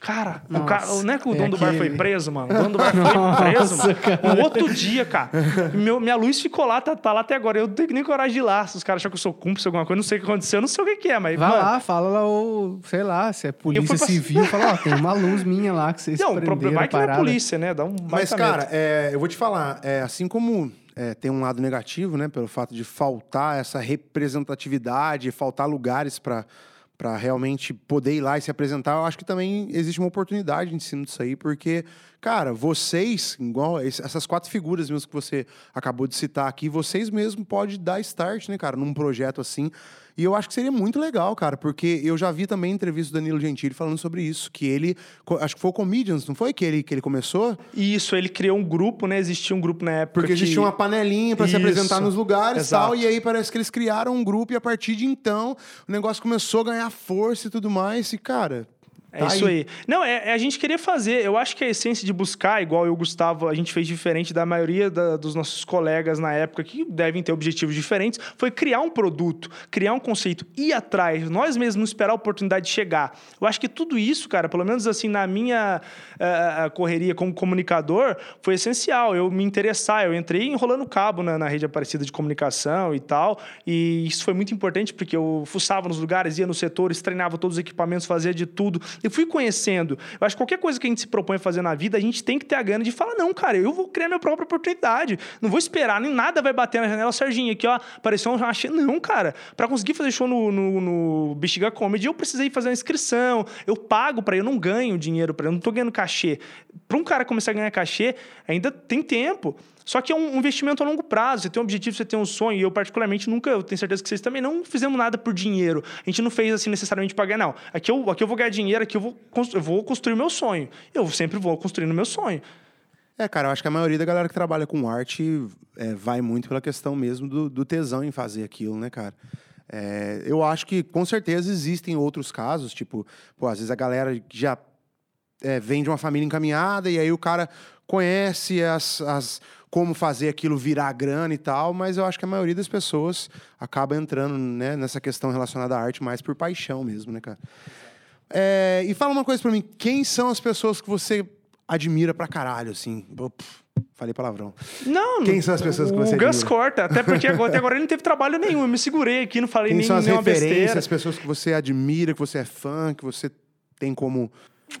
Cara, Nossa, o cara, não é que o dono é do bar foi preso, mano? O dono do bar foi [laughs] Nossa, preso, mano. No outro dia, cara. Meu, minha luz ficou lá, tá, tá, lá até agora. Eu não tenho nem coragem de ir lá. Se os caras acham que eu sou cúmplice, alguma coisa, não sei o que aconteceu, eu não sei o que, que é, mas. Vai mano, lá, fala lá, o, sei lá, se é polícia pra... civil, fala, ó, tem uma luz minha lá que vocês Não, o problema vai que não é polícia, né? Dá um Mas, cara, é, eu vou te falar, é, assim como é, tem um lado negativo, né? Pelo fato de faltar essa representatividade, faltar lugares para para realmente poder ir lá e se apresentar, eu acho que também existe uma oportunidade de ensino disso aí, porque, cara, vocês, igual essas quatro figuras mesmo que você acabou de citar aqui, vocês mesmo podem dar start, né, cara, num projeto assim. E eu acho que seria muito legal, cara, porque eu já vi também entrevista do Danilo Gentili falando sobre isso, que ele, acho que foi o Comedians, não foi que ele, que ele começou? Isso, ele criou um grupo, né? Existia um grupo na época Porque que... existia uma panelinha para se apresentar nos lugares e tal, e aí parece que eles criaram um grupo e a partir de então o negócio começou a ganhar força e tudo mais, e cara, é tá isso aí. aí. Não, é, é, a gente querer fazer. Eu acho que a essência de buscar, igual eu, Gustavo, a gente fez diferente da maioria da, dos nossos colegas na época, que devem ter objetivos diferentes, foi criar um produto, criar um conceito, ir atrás, nós mesmos esperar a oportunidade de chegar. Eu acho que tudo isso, cara, pelo menos assim, na minha uh, correria como comunicador, foi essencial. Eu me interessar, eu entrei enrolando cabo na, na rede Aparecida de comunicação e tal, e isso foi muito importante porque eu fuçava nos lugares, ia nos setores, treinava todos os equipamentos, fazia de tudo Eu fui conhecendo. Eu acho que qualquer coisa que a gente se propõe a fazer na vida, a gente tem que ter a gana de falar, não, cara, eu vou criar minha própria oportunidade. Não vou esperar, nem nada vai bater na janela. Serginho, aqui, ó, apareceu um rachê. Não, cara. Pra conseguir fazer show no, no, no Bexiga Comedy, eu precisei fazer uma inscrição. Eu pago ir, eu não ganho dinheiro ir, eu não tô ganhando cachê. Pra um cara começar a ganhar cachê, ainda tem tempo. Só que é um investimento a longo prazo. Você tem um objetivo, você tem um sonho. E eu, particularmente, nunca, eu tenho certeza que vocês também não fizemos nada por dinheiro. A gente não fez assim necessariamente para ganhar, não. Aqui eu, aqui eu vou ganhar dinheiro, aqui eu vou, eu vou construir meu sonho. Eu sempre vou construindo meu sonho. É, cara, eu acho que a maioria da galera que trabalha com arte é, vai muito pela questão mesmo do, do tesão em fazer aquilo, né, cara? É, eu acho que com certeza existem outros casos, tipo, pô, às vezes a galera já é, vem de uma família encaminhada e aí o cara conhece as, as como fazer aquilo virar grana e tal, mas eu acho que a maioria das pessoas acaba entrando né, nessa questão relacionada à arte mais por paixão mesmo, né, cara? É, e fala uma coisa pra mim, quem são as pessoas que você admira pra caralho, assim? Pff, falei palavrão. Não, Quem são as pessoas que você O Gus admira? corta, até porque agora, até agora ele não teve trabalho nenhum. Eu me segurei aqui, não falei Quem nem são as nenhuma referências, besteira. as pessoas que você admira, que você é fã, que você tem como...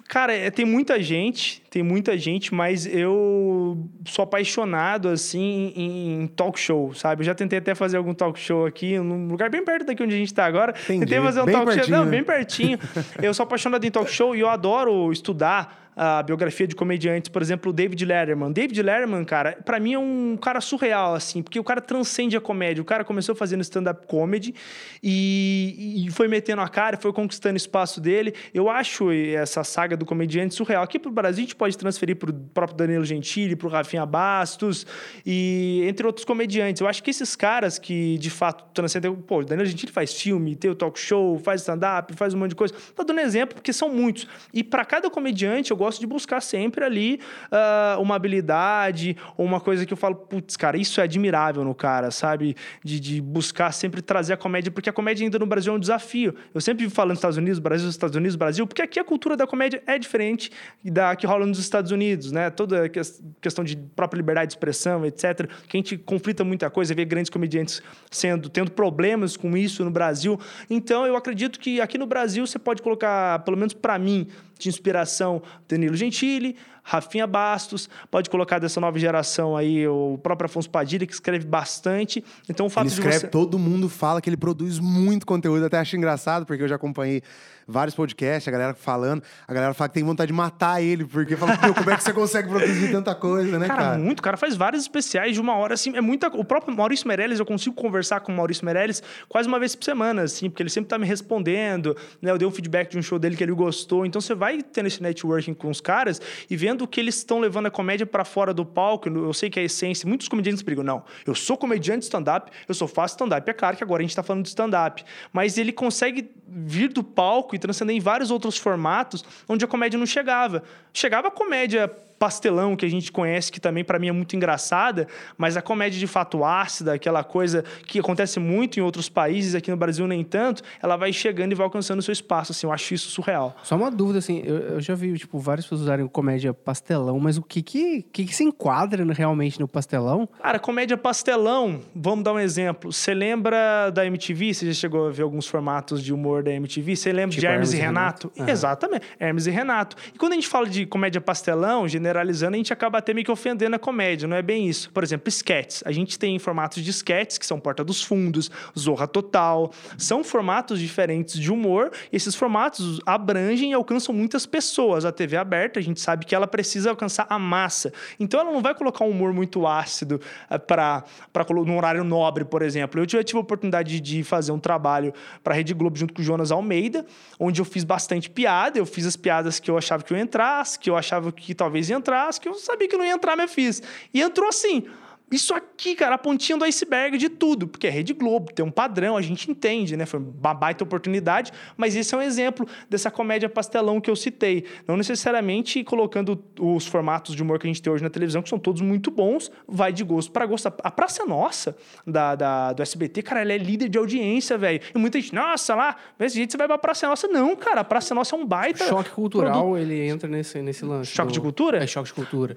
Cara, é, tem muita gente, tem muita gente, mas eu sou apaixonado, assim, em, em talk show, sabe? Eu já tentei até fazer algum talk show aqui, num lugar bem perto daqui onde a gente tá agora. Entendi. Tentei fazer um Bem talk show. pertinho, Não, né? bem pertinho. eu sou apaixonado em talk show e eu adoro estudar a biografia de comediantes, por exemplo, o David Letterman. David Letterman, cara, pra mim é um cara surreal, assim, porque o cara transcende a comédia. O cara começou fazendo stand-up comedy e, e foi metendo a cara, foi conquistando o espaço dele. Eu acho essa saga do comediante surreal. Aqui pro Brasil a gente pode transferir pro próprio Danilo Gentili, pro Rafinha Bastos e entre outros comediantes. Eu acho que esses caras que de fato transcendem, pô, Danilo Gentili faz filme, tem o talk show, faz stand-up, faz um monte de coisa. Tô dando exemplo porque são muitos. E para cada comediante eu gosto de buscar sempre ali ah, uma habilidade ou uma coisa que eu falo, putz, cara, isso é admirável no cara, sabe? De, de buscar sempre trazer a comédia, porque a comédia ainda no Brasil é um desafio. Eu sempre vivo falando Estados Unidos, Brasil, Estados Unidos, Brasil, porque aqui a cultura da comédia é diferente da que rola nos Estados Unidos, né? Toda a ques- questão de própria liberdade de expressão, etc. Que a gente conflita muita coisa, vê grandes comediantes sendo tendo problemas com isso no Brasil. Então, eu acredito que aqui no Brasil você pode colocar, pelo menos para mim, de inspiração, Danilo Gentili, Rafinha Bastos, pode colocar dessa nova geração aí o próprio Afonso Padilha, que escreve bastante. Então, o fato Ele de escreve, você... todo mundo fala que ele produz muito conteúdo, até acho engraçado, porque eu já acompanhei vários podcasts, a galera falando, a galera fala que tem vontade de matar ele, porque fala, "Meu, como é que você consegue produzir tanta coisa, né, Cara, cara? muito. O cara faz vários especiais de uma hora, assim. É muita. O próprio Maurício Meirelles, eu consigo conversar com o Maurício Meirelles quase uma vez por semana, assim, porque ele sempre tá me respondendo, né? Eu dei um feedback de um show dele que ele gostou. Então você vai tendo esse networking com os caras e vendo que eles estão levando a comédia para fora do palco. Eu sei que é a essência. Muitos comediantes brigam. Não, eu sou comediante de stand-up, eu sou faço stand-up. É claro que agora a gente tá falando de stand-up. Mas ele consegue vir do palco e transcender em vários outros formatos onde a comédia não chegava. Chegava a comédia pastelão que a gente conhece, que também para mim é muito engraçada, mas a comédia de fato ácida, aquela coisa que acontece muito em outros países, aqui no Brasil nem tanto, ela vai chegando e vai alcançando o seu espaço, assim, eu acho isso surreal. Só uma dúvida, assim, eu, eu já vi, tipo, várias pessoas usarem comédia pastelão, mas o que que, que, que se enquadra realmente no pastelão? Cara, comédia pastelão, vamos dar um exemplo. Você lembra da MTV? Você já chegou a ver alguns formatos de humor da MTV? Você lembra Tipo de Hermes, Hermes e Renato? Renato. Exatamente, Hermes e Renato. E quando a gente fala de comédia pastelão, generalizando, a gente acaba até meio que ofendendo a comédia, não é bem isso. Por exemplo, sketches. A gente tem formatos de sketches, que são Porta dos Fundos, Zorra Total. São formatos diferentes de humor, e esses formatos abrangem e alcançam muitas pessoas. A TV aberta, a gente sabe que ela precisa alcançar a massa. Então ela não vai colocar um humor muito ácido para num horário nobre, por exemplo. Eu já tive a oportunidade de fazer um trabalho para a Rede Globo junto com o Jonas Almeida, onde eu fiz bastante piada. Eu fiz as piadas que eu achava que eu entrasse, que eu achava que talvez ia entrasse, que eu sabia que não ia entrar, mas fiz. E entrou assim. Isso aqui, cara, a pontinha do iceberg de tudo, porque é Rede Globo, tem um padrão, a gente entende, né? Foi uma baita oportunidade, mas esse é um exemplo dessa comédia pastelão que eu citei. Não necessariamente colocando os formatos de humor que a gente tem hoje na televisão, que são todos muito bons, vai de gosto para gosto. A Praça é Nossa, da, da- do SBT, cara, ela é líder de audiência, velho. E muita gente, nossa, lá, desse jeito você vai pra Praça é Nossa. Não, cara, a Praça é Nossa é um baita. Choque cultural, produto. ele entra nesse, nesse lance. Choque do- de cultura? É, choque de cultura.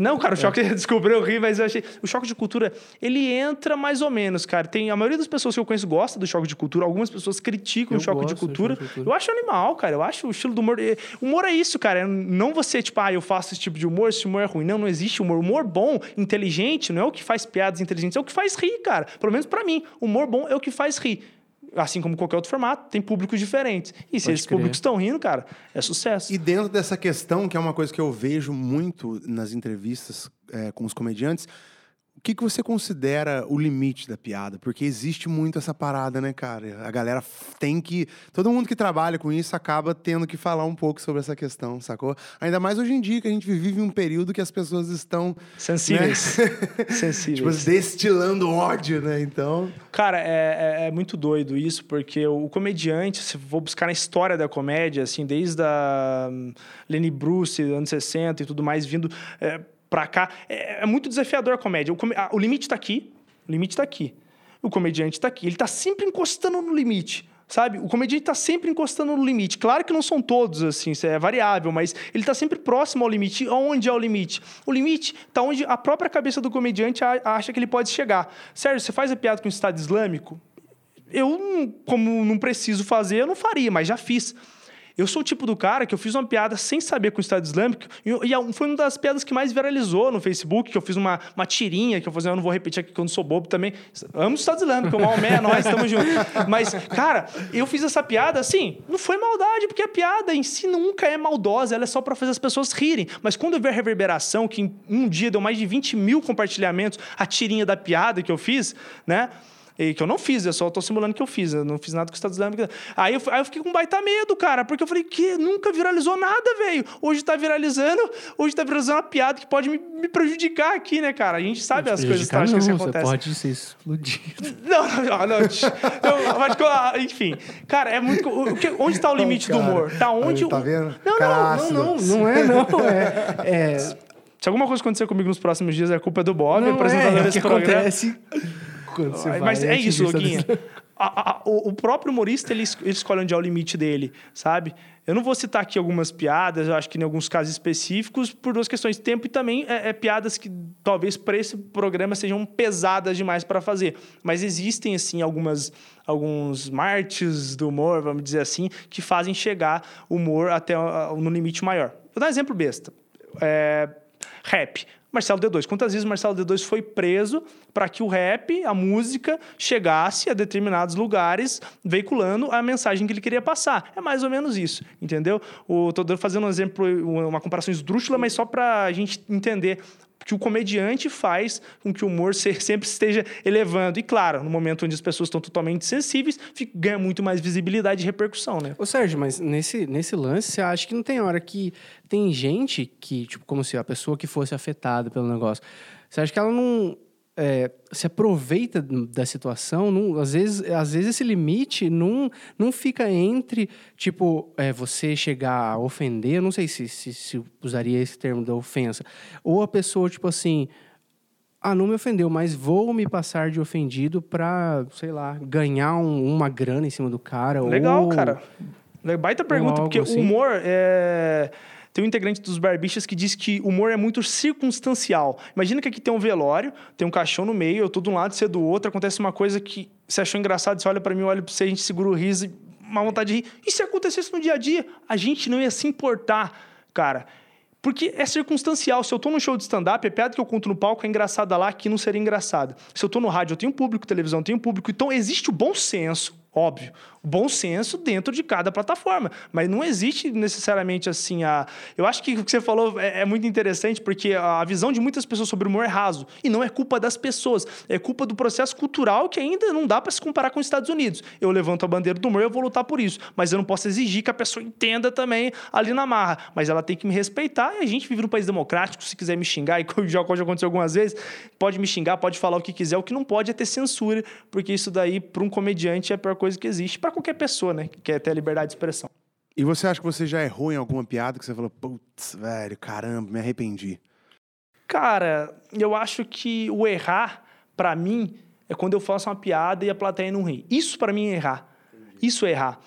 Não, cara, o choque, [laughs] desculpa, eu ri, mas eu achei. O choque de cultura, ele entra mais ou menos, cara. Tem, a maioria das pessoas que eu conheço gosta do choque de cultura, algumas pessoas criticam Eu o choque de cultura. choque de cultura. Eu acho animal, cara. Eu acho o estilo do humor. eh, Humor é isso, cara. É Não você, tipo, ah, eu faço esse tipo de humor, esse humor é ruim. Não, não existe humor. Humor bom, inteligente, não é o que faz piadas inteligentes, é o que faz rir, cara. Pelo menos pra mim. Humor bom é o que faz rir. Assim como qualquer outro formato, tem públicos diferentes. E se Pode esses crer. públicos estão rindo, cara, é sucesso. E dentro dessa questão, que é uma coisa que eu vejo muito nas entrevistas é, com os comediantes, que, que você considera o limite da piada? Porque existe muito essa parada, né, cara? A galera tem que. Todo mundo que trabalha com isso acaba tendo que falar um pouco sobre essa questão, sacou? Ainda mais hoje em dia, que a gente vive um período que as pessoas estão. Sensíveis. [laughs] Sensíveis. Tipo, destilando ódio, né? Então. Cara, é, é- é muito doido isso, porque o comediante, se for buscar na história da comédia, assim, desde a hum, Lenny Bruce, anos 60 e tudo mais, vindo é, pra cá, é, é muito desafiador a comédia. O, come- ah, o limite tá aqui, o limite tá aqui. O comediante tá aqui, ele tá sempre encostando no limite. Sabe? O comediante tá sempre encostando no limite. Claro que não são todos, assim, isso é variável, mas ele tá sempre próximo ao limite. Onde é o limite? O limite tá onde a própria cabeça do comediante acha que ele pode chegar. Sérgio, você faz a piada com o Estado Islâmico? Eu, como não preciso fazer, eu não faria, mas já fiz. Eu sou o tipo do cara que eu fiz uma piada sem saber com o Estado Islâmico, e, é foi uma das piadas que mais viralizou no Facebook, que eu fiz uma, uma tirinha, que eu falei, eu não vou repetir aqui que eu não sou bobo também. Amo o Estado Islâmico, o Maomé, nós estamos juntos. Mas, cara, eu fiz essa piada assim, não foi maldade, porque a piada em si nunca é maldosa, ela é só para fazer as pessoas rirem. Mas quando eu vi a reverberação, que em um dia deu mais de 20 mil compartilhamentos, a tirinha da piada que eu fiz, né? E que eu não fiz, eu só tô simulando que eu fiz. Eu não fiz nada com o Estado Islâmico. Aí eu, aí eu fiquei com baita medo, cara, porque eu falei que nunca viralizou nada, velho. Hoje tá viralizando, hoje tá viralizando uma piada que pode me, me prejudicar aqui, né, cara? A gente sabe as coisas que não, Você acontecem. pode ser explodido. [laughs] Não, não, não. não. Ah, enfim. Cara, é muito. o que- onde tá o limite do cara. humor? Tá onde. Tá o- vendo? Não, não, não, Não, não é, não. É, é, [laughs] Se alguma coisa acontecer comigo nos próximos dias, é culpa do Bob, não apresentador é, o desse que programa. acontece quando você vai Mas é atingir isso, Loguinha. A- a- o, próprio humorista, ele, ele escolhe onde é o limite dele, sabe? Eu não vou citar aqui algumas piadas, eu acho que em alguns casos específicos, por duas questões de tempo e também é, é piadas que talvez para esse programa sejam pesadas demais para fazer. Mas existem, assim, algumas, alguns martes do humor, vamos dizer assim, que fazem chegar o humor até ah, no limite maior. Vou dar um exemplo besta. É, rap. Marcelo D2. Quantas vezes Marcelo D2 foi preso para que o rap, a música, chegasse a determinados lugares veiculando a mensagem que ele queria passar? É mais ou menos isso, entendeu? O, tô fazendo um exemplo, uma comparação esdrúxula, mas só para a gente entender que o comediante faz com que o humor se- [laughs] sempre esteja elevando. E claro, no momento onde as pessoas estão totalmente sensíveis, fica- ganha muito mais visibilidade e repercussão, né? Ô, Sérgio, mas nesse, nesse lance, você acha que não tem hora que tem gente que, tipo, como se a pessoa que fosse afetada pelo negócio, você acha que ela não é, se aproveita da situação? Não, às, vezes, às vezes esse limite não, não fica entre, tipo, é, você chegar a ofender, eu não sei se, se, se usaria esse termo da ofensa, ou a pessoa, tipo assim, ah, não me ofendeu, mas vou me passar de ofendido pra, sei lá, ganhar um- uma grana em cima do cara. Legal, ou... cara. Baita pergunta, porque assim. o humor é. Tem um integrante dos Barbichas que diz que o humor é muito circunstancial. Imagina que aqui tem um velório, tem um caixão no meio, eu tô de um lado, você do outro, acontece uma coisa que você achou engraçado, você olha pra mim, eu olho pra você, a gente segura o riso, uma vontade de rir. E se acontecesse no dia a dia? A gente não ia se importar, cara. Porque é circunstancial. Se eu tô num show de stand-up, a piada que eu conto no palco é engraçada lá, aqui não seria engraçada. Se eu tô no rádio, eu tenho público, televisão, eu tenho público. Então, existe o bom senso, óbvio. Bom senso dentro de cada plataforma. Mas não existe necessariamente assim a... Eu acho que o que você falou é, é muito interessante, porque a visão de muitas pessoas sobre o humor é raso. E não é culpa das pessoas. É culpa do processo cultural que ainda não dá para se comparar com os Estados Unidos. Eu levanto a bandeira do humor, eu vou lutar por isso. Mas eu não posso exigir que a pessoa entenda também ali na marra. Mas ela tem que me respeitar e a gente vive num país democrático. Se quiser me xingar, [laughs] e já, já aconteceu algumas vezes, pode me xingar, pode falar o que quiser. O que não pode é ter censura, porque isso daí, para um comediante, é a pior coisa que existe. Para qualquer pessoa, né? Que quer ter a liberdade de expressão. E você acha que você já errou em alguma piada que você falou, putz, velho, caramba, me arrependi? Cara, eu acho que o errar, pra mim, é quando eu faço uma piada e a plateia não ri. Isso pra mim é errar. Isso é errar.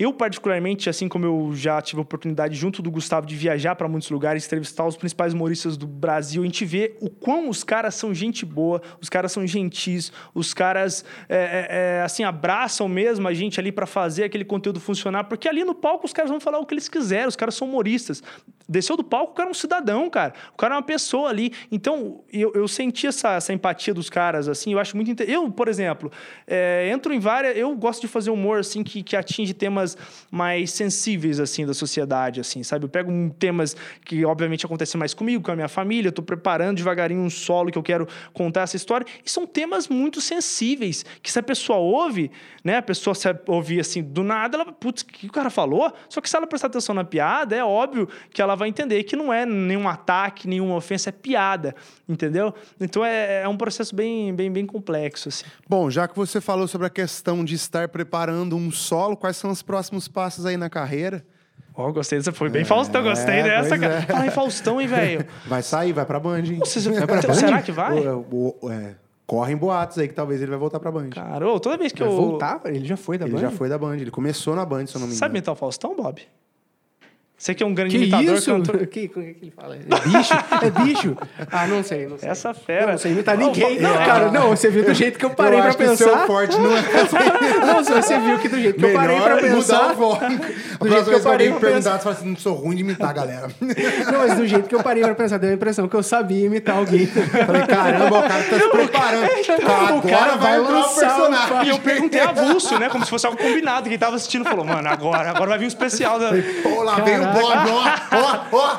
Eu, particularmente, assim como eu já tive a oportunidade, junto do Gustavo, de viajar para muitos lugares, entrevistar os principais humoristas do Brasil, a gente vê o quão os caras são gente boa, os caras são gentis, os caras, é, é, é, assim, abraçam mesmo a gente ali para fazer aquele conteúdo funcionar, porque ali no palco os caras vão falar o que eles quiserem, os caras são humoristas. Desceu do palco, o cara é um cidadão, cara. O cara é uma pessoa ali. Então, eu, eu senti essa, essa empatia dos caras, assim, eu acho muito... Inter... Eu, por exemplo, é, entro em várias... Eu gosto de fazer humor, assim, que, que atinge temas mais sensíveis, assim, da sociedade, assim, sabe? Eu pego temas que, obviamente, acontecem mais comigo, com a minha família, eu tô preparando devagarinho um solo que eu quero contar essa história, e são temas muito sensíveis, que se a pessoa ouve, né, a pessoa se ouvir, assim, do nada, ela, putz, o que o cara falou? Só que se ela prestar atenção na piada, é óbvio que ela vai entender que não é nenhum ataque, nenhuma ofensa, é piada, entendeu? Então, é, é um processo bem, bem, bem complexo, assim. Bom, já que você falou sobre a questão de estar preparando um solo, quais são os próximos passos aí na carreira? Oh, gostei dessa. Foi bem Faustão, gostei dessa, cara. é. Fala em Faustão, hein, velho? [laughs] Vai sair, vai pra Band, hein? Você- Vai pra Band? será que vai? O- o- o- é, correm boatos aí que talvez ele vai voltar pra Band. Cara, toda vez que Vai eu... voltar? Ele já foi da Ele Band? já foi da Band, ele começou na Band, se eu não me Sabe engano. imitar o Faustão, Bob? Você que é um grande Que imitador, isso? cantor... [laughs] Que, como é que ele fala? É bicho? É bicho? Ah, não sei, não sei. Essa Eu fera. não sei imitar Não, ninguém. não, Não, é- cara, não, você viu do jeito que eu parei eu pra acho que o seu pensar. forte não é [laughs] Não, você viu que do jeito que eu parei pra Melhor pensar. mudar o foco. A jeito que eu que parei pra perguntar, você fala assim, não sou ruim de imitar, galera. Não, mas do jeito que eu parei pra pensar, deu a impressão que eu sabia imitar alguém. Falei, caramba, o cara tá se preparando. [laughs] Agora o cara vai lançar o personagem. E eu perguntei avulso, né? Como se fosse algo combinado. Quem tava assistindo falou, mano, agora, agora vai vir um especial. Da... Pô, lá vem o Bob, ó, ó, ó.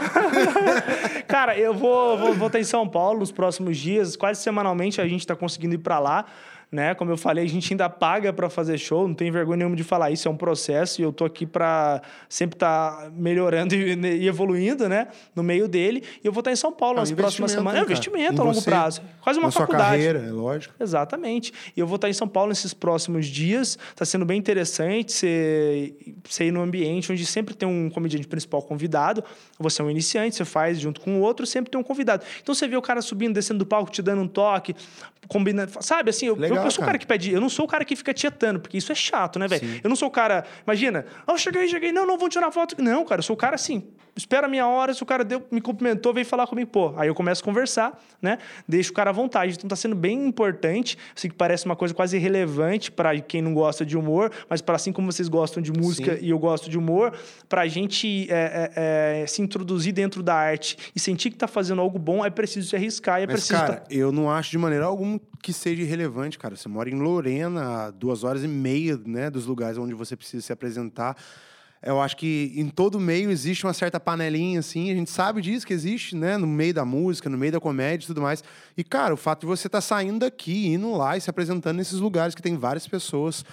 Cara, eu vou, vou, vou estar em São Paulo nos próximos dias. Quase semanalmente a gente está conseguindo ir para lá. Né? Como eu falei, a gente ainda paga para fazer show, não tem vergonha nenhuma de falar isso, é um processo e eu tô aqui para sempre estar tá melhorando e, e evoluindo, né? No meio dele. E eu vou estar em São Paulo É um nas próximas semanas. É um né, investimento Em a longo você, prazo. Quase uma na sua faculdade. carreira, é lógico. Exatamente. E eu vou estar em São Paulo nesses próximos dias. Está sendo bem interessante você, você ir num ambiente onde sempre tem um comediante principal convidado. Você é um iniciante, você faz junto com o outro, sempre tem um convidado. Então você vê o cara subindo, descendo do palco, te dando um toque, combinando. Sabe assim, eu, Legal, eu, sou o cara. cara que pede. Eu não sou o cara que fica tietando, porque isso é chato, né, velho? Eu não sou o cara. Imagina, oh, cheguei, cheguei. Não, não vou tirar foto. Não, cara, eu sou o cara assim. Espera a minha hora, se o cara deu, me cumprimentou, veio falar comigo, pô. Aí eu começo a conversar, né? Deixo o cara à vontade. Então tá sendo bem importante. Sei que parece uma coisa quase irrelevante para quem não gosta de humor, mas para assim como vocês gostam de música Sim. e eu gosto de humor, pra gente é, é, é, se introduzir dentro da arte e sentir que tá fazendo algo bom, é preciso se arriscar e é Mas, preciso. cara, tá- eu não acho de maneira alguma que seja irrelevante, cara. Você mora em Lorena, a duas horas e meia, né, dos lugares onde você precisa se apresentar. Eu acho que em todo meio existe uma certa panelinha, assim, a gente sabe disso que existe, né? No meio da música, no meio da comédia e tudo mais. E, cara, o fato de você estar saindo daqui, indo lá e se apresentando nesses lugares que tem várias pessoas,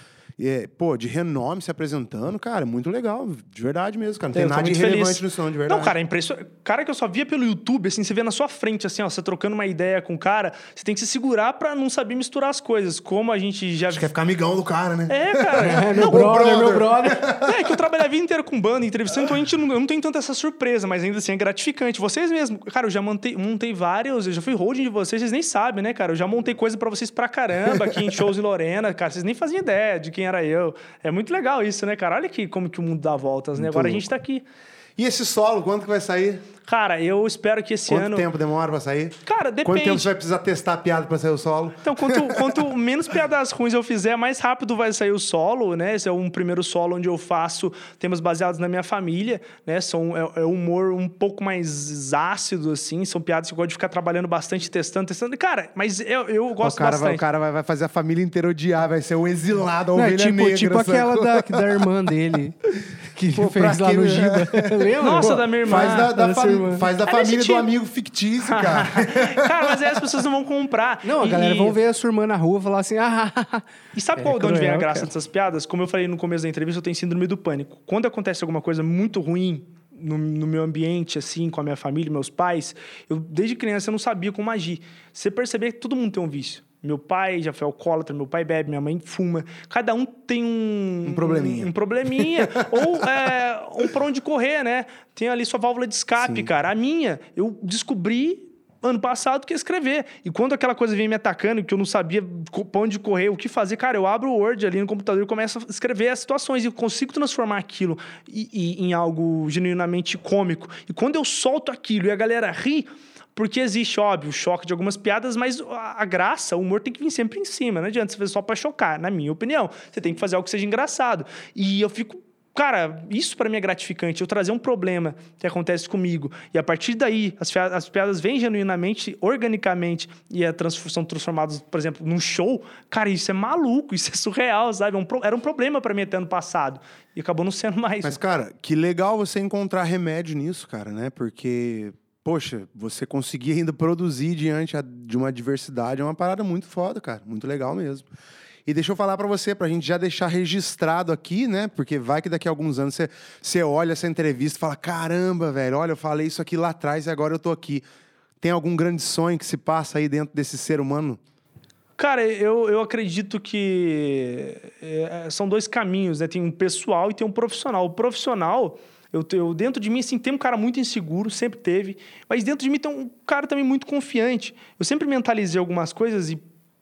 é, pô, de renome se apresentando, cara, é muito legal, de verdade mesmo, cara. Não tem Eu tô nada de feliz. nisso, não, de verdade. Não, cara, é impressionante. Cara que eu só via pelo YouTube, assim, você vê na sua frente, assim, ó, você trocando uma ideia com o cara, você tem que se segurar pra não saber misturar as coisas. Como a gente já. Acho que é ficar amigão do cara, né? É, cara. [laughs] É, meu Não, brother, meu brother. [laughs] É que eu trabalhei a vida inteira com banda, entrevistando, então a gente não, eu não tem tanta essa surpresa, mas ainda assim é gratificante. Vocês mesmo, cara, eu já montei, montei vários, eu já fui holding de vocês, vocês nem sabem, né, cara? Eu já montei coisa pra vocês pra caramba aqui em [laughs] shows em Lorena, cara, vocês nem faziam ideia de quem era eu. É muito legal isso, né, cara? Olha que, como que o mundo dá voltas, né? Agora a gente tá aqui. E esse solo, quanto que vai sair? Cara, eu espero que esse Quanto ano. tempo demora pra sair? Cara, Quanto tempo depende. você vai precisar testar a piada pra sair o solo? Então, quanto, [laughs] quanto menos piadas ruins eu fizer, mais rápido vai sair o solo, né? Esse é um primeiro solo onde eu faço temas baseados na minha família, né? São, é, é humor um pouco mais ácido, assim. São piadas que eu gosto de ficar trabalhando bastante, testando, testando. Cara, mas eu, eu gosto o cara, vai, bastante. o cara vai, vai fazer a família inteira odiar, vai ser o exilado, a Não, é tipo, negra. tipo aquela sacou? da, [laughs] da irmã dele, que Pô, fez lá quê, no? Giba. Lembra? [laughs] Nossa, da minha irmã. Faz da, da, da irmã. faz da família nesse do amigo fictício, cara. [laughs] Cara, mas aí as pessoas não vão comprar. Não, a E- galera vão ver a sua irmã na rua e falar assim, [laughs] ah, E sabe É qual, de onde vem a graça cara. dessas piadas? Como eu falei no começo da entrevista, eu tenho síndrome do pânico. Quando acontece alguma coisa muito ruim no, no meu ambiente, assim, com a minha família, meus pais, eu desde criança eu não sabia como agir. Você perceber que todo mundo tem um vício. Meu pai já foi alcoólatra, meu pai bebe, minha mãe fuma. Cada um tem um... Um probleminha. Um, probleminha. [laughs] ou é, um pra onde correr, né? Tem ali sua válvula de escape, Sim. cara. A minha, eu descobri ano passado que escrever. E quando aquela coisa vinha me atacando, que eu não sabia pra onde correr, o que fazer, cara, eu abro o Word ali no computador e começo a escrever as situações. E eu consigo transformar aquilo e- e- em algo genuinamente cômico. E quando eu solto aquilo e a galera ri, porque existe, óbvio, o choque de algumas piadas, mas a, graça, o humor tem que vir sempre em cima. Não adianta você fazer só pra chocar, na minha opinião. Você tem que fazer algo que seja engraçado. E eu fico. Cara, isso para mim é gratificante. Eu trazer um problema que acontece comigo e a partir daí as, as piadas vêm genuinamente, organicamente e a trans- são transformadas, por exemplo, num show. Cara, isso é maluco, isso é surreal, sabe? É um era um problema para mim até ano passado e acabou não sendo mais. Mas, cara, que legal você encontrar remédio nisso, cara, né? Porque, poxa, você conseguir ainda produzir diante a- de uma diversidade é uma parada muito foda, cara. Muito legal mesmo. E deixa eu falar pra você, pra gente já deixar registrado aqui, né? Porque vai que daqui a alguns anos você, você olha essa entrevista e fala: caramba, velho, olha, eu falei isso aqui lá atrás e agora eu tô aqui. Tem algum grande sonho que se passa aí dentro desse ser humano? Cara, eu, eu acredito que é, são dois caminhos, né? Tem um pessoal e tem um profissional. O profissional, eu, eu dentro de mim, assim, tem um cara muito inseguro, sempre teve, mas dentro de mim tem um cara também muito confiante. Eu sempre mentalizei algumas coisas e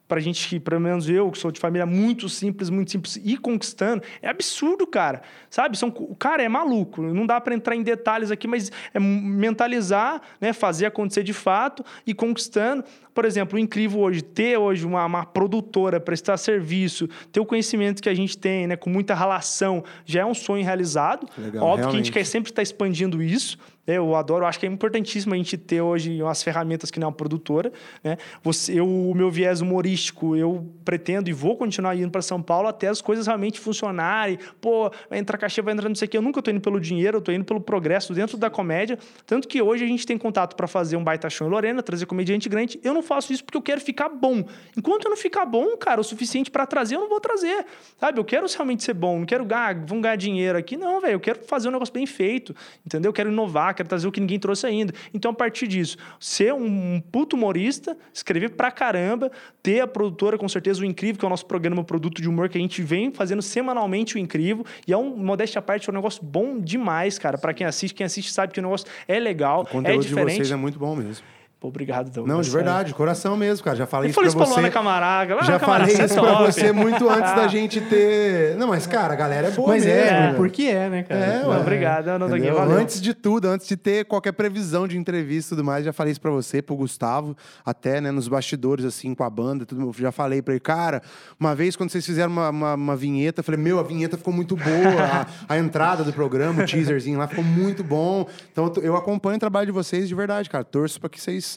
pra gente que, pelo menos eu, que sou de família muito simples, muito simples, ir conquistando, é absurdo, cara. Sabe? São, o cara é maluco. Não dá para entrar em detalhes aqui, mas é mentalizar, né? Fazer acontecer de fato e conquistando. Por exemplo, o incrível hoje, ter hoje uma, uma produtora, prestar serviço, ter o conhecimento que a gente tem, né? Com muita relação, já é um sonho realizado. Legal, Óbvio que a realmente. gente quer sempre estar expandindo isso. né? Eu adoro, eu acho que é importantíssimo a gente ter hoje umas ferramentas que nem uma produtora. Né? Você, eu, o meu viés humorístico, eu pretendo e vou continuar indo para São Paulo até as coisas realmente funcionarem. Pô, vai entrar cachê, vai entrar não sei o quê. Eu nunca estou indo pelo dinheiro, eu estou indo pelo progresso dentro da comédia. Tanto que hoje a gente tem contato para fazer um baita show em Lorena, trazer comediante grande. Eu não faço isso porque eu quero ficar bom. Enquanto eu não ficar bom, cara, o suficiente para trazer, eu não vou trazer. Sabe? Eu quero realmente ser bom, não quero ganhar, vão ganhar dinheiro aqui. Não, velho. Eu quero fazer um negócio bem feito. Entendeu? Eu quero inovar, quero trazer o que ninguém trouxe ainda. Então, a partir disso, ser um puto humorista, escrever pra caramba, ter a produtora, com certeza, o Incrível, que é o nosso programa produto de humor que a gente vem fazendo semanalmente o Incrível. E é um, modéstia à parte, é um negócio bom demais, cara. Pra quem assiste, quem assiste sabe que o negócio é legal, O conteúdo é de diferente. vocês é muito bom mesmo. Pô, obrigado, Douglas. Não, de sério. verdade, coração mesmo, cara. Já falei Ele isso pra isso pra Luana você. Camaraga. Luana Já Camaraga, falei é isso pra top. você muito antes da gente ter. Não, mas, cara, a galera é boa Mas mesmo. é, né? porque é, né, cara? É, Não, obrigado, não, Doguinho, Entendeu? valeu. Antes de tudo, antes de ter qualquer previsão de entrevista e tudo mais, já falei isso pra você, pro Gustavo, até, né, nos bastidores, assim, com a banda, tudo, eu já falei pra ele, cara, uma vez quando vocês fizeram uma, uma, uma vinheta, eu falei, meu, a vinheta ficou muito boa, a, a entrada do programa, o teaserzinho lá ficou muito bom. Então, eu eu acompanho o trabalho de vocês de verdade, cara. Torço pra que vocês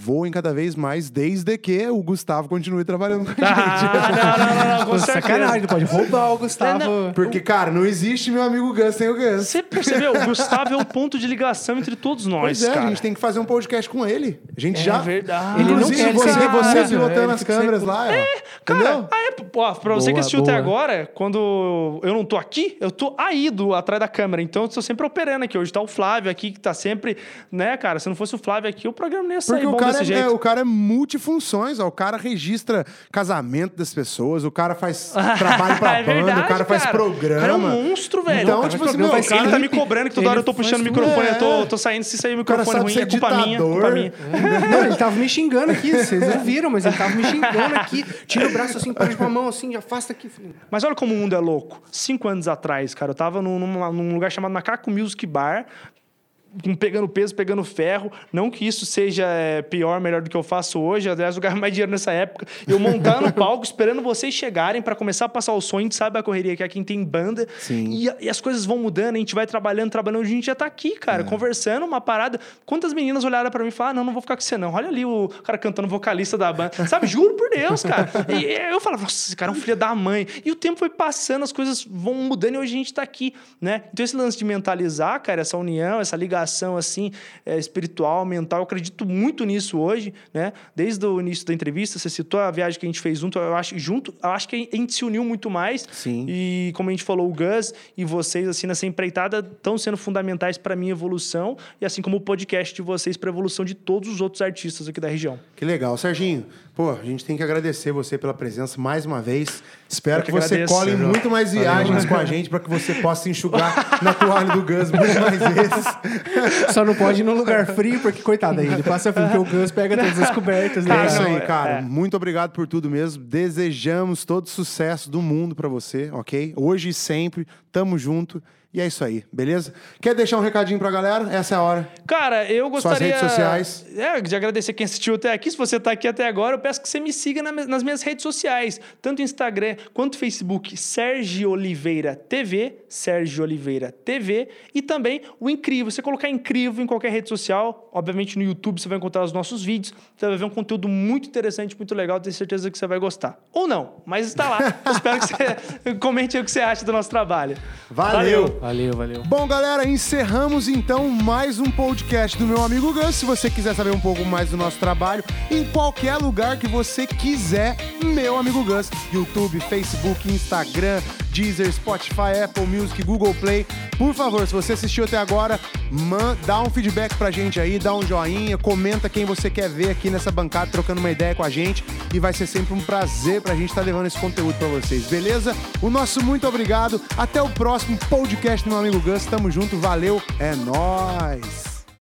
voem cada vez mais, desde que o Gustavo continue trabalhando com a [laughs] gente. Ah, não, não, não, não, com sacanagem, não pode roubar o Gustavo. Não, Porque, cara, não existe meu amigo Gus sem o Gus. Você percebeu? O Gustavo é um ponto de ligação entre todos nós, Pois é, cara. a gente tem que fazer um podcast com ele. A gente É já. verdade. Ele não quer, você, pilotando ele as câmeras lá, ó. Cara, Entendeu? ah, é, pô, pra você que Boa, assistiu até boa. agora, quando eu não tô aqui, eu tô aí do, atrás da câmera. Então eu tô sempre operando aqui. Hoje tá o Flávio aqui, que tá sempre, né, cara? Se não fosse o Flávio aqui, o programa não ia sair Porque o bom cara, desse é, jeito. o cara é multifunções, ó. O cara registra casamento das pessoas, o cara faz [laughs] trabalho pra É banda, verdade, o cara faz cara. programa. O cara é um monstro, velho. Então, O cara tipo faz assim, programa, meu, faz- o cara- ele tá me cobrando que toda hora eu tô faz puxando o microfone, é. eu tô, tô saindo, se sair o microfone ruim, é culpa minha, culpa minha. [laughs] Não, ele tava me xingando aqui, vocês não viram, mas ele tava me xingando aqui. Tira o braço assim, põe com a mão assim, afasta aqui. Mas olha como o mundo é louco. Cinco anos atrás, cara, eu tava num, num lugar chamado Macaco Music Bar, pegando peso, pegando ferro. Não que isso seja é, pior, melhor do que eu faço hoje. Aliás, eu ganhava mais dinheiro nessa época. Eu montando no [laughs] palco, esperando vocês chegarem para começar a passar o som. A gente sabe a correria que é quem tem banda. E, e as coisas vão mudando, a gente vai trabalhando, trabalhando. A gente já tá aqui, É. cara, conversando, uma parada. Quantas meninas olharam para mim e falaram: ah, não, não vou ficar com você, não. Olha ali o cara cantando vocalista da banda. Sabe, [laughs] juro por Deus, cara. E eu falava, nossa, esse cara é um filho da mãe. E o tempo foi passando, as coisas vão mudando e hoje a gente tá aqui, né? Então esse lance de mentalizar, cara, essa união, essa ligação, assim, é, espiritual, mental, eu acredito muito nisso hoje, né? Desde o início da entrevista, você citou a viagem que a gente fez junto, eu acho, junto, eu acho que a gente se uniu muito mais. Sim. E como a gente falou, o Gus e vocês, assim, nessa empreitada, estão sendo fundamentais para minha evolução, e assim como o podcast de vocês para a evolução de todos os outros artistas aqui da região. Que legal. Serginho, pô, a gente tem que agradecer você pela presença mais uma vez. Espero que, que você agradeço, cole muito mais viagens com a gente para que você possa enxugar na toalha do Gus muito mais [laughs] vezes. [laughs] Só não pode ir num lugar frio, porque, coitado, aí ele passa frio, porque o Gus pega todas as cobertas, né? É isso aí, é- cara. é. Muito obrigado por tudo mesmo. Desejamos todo sucesso do mundo pra você, ok? Hoje e sempre. Tamo junto. E é isso aí, beleza? Quer deixar um recadinho pra galera? Essa é a hora. Cara, eu Suas gostaria. redes sociais. É, de agradecer quem assistiu até aqui. Se você tá aqui até agora, eu peço que você me siga na- nas minhas redes sociais, tanto Instagram quanto Facebook, Sérgio Oliveira TV, Sérgio Oliveira TV, e também o Incrível. Você colocar Incrível em qualquer rede social, obviamente no YouTube você vai encontrar os nossos vídeos, você vai ver um conteúdo muito interessante, muito legal, tenho certeza que você vai gostar. Ou não, mas está lá. Eu [laughs] espero que você comente o que você acha do nosso trabalho. Valeu. Valeu, valeu. Bom, galera, encerramos então mais um podcast do meu amigo Gus. Se você quiser saber um pouco mais do nosso trabalho, em qualquer lugar que você quiser, meu amigo Gus. YouTube, Facebook, Instagram, Deezer, Spotify, Apple Music, Google Play. Por favor, se você assistiu até agora, man, dá um feedback pra gente aí, dá um joinha, comenta quem você quer ver aqui nessa bancada trocando uma ideia com a gente. E vai ser sempre um prazer pra gente estar levando esse conteúdo pra vocês, beleza? O nosso muito obrigado. Até o próximo podcast do meu amigo Gus. Tamo junto, valeu, é nóis!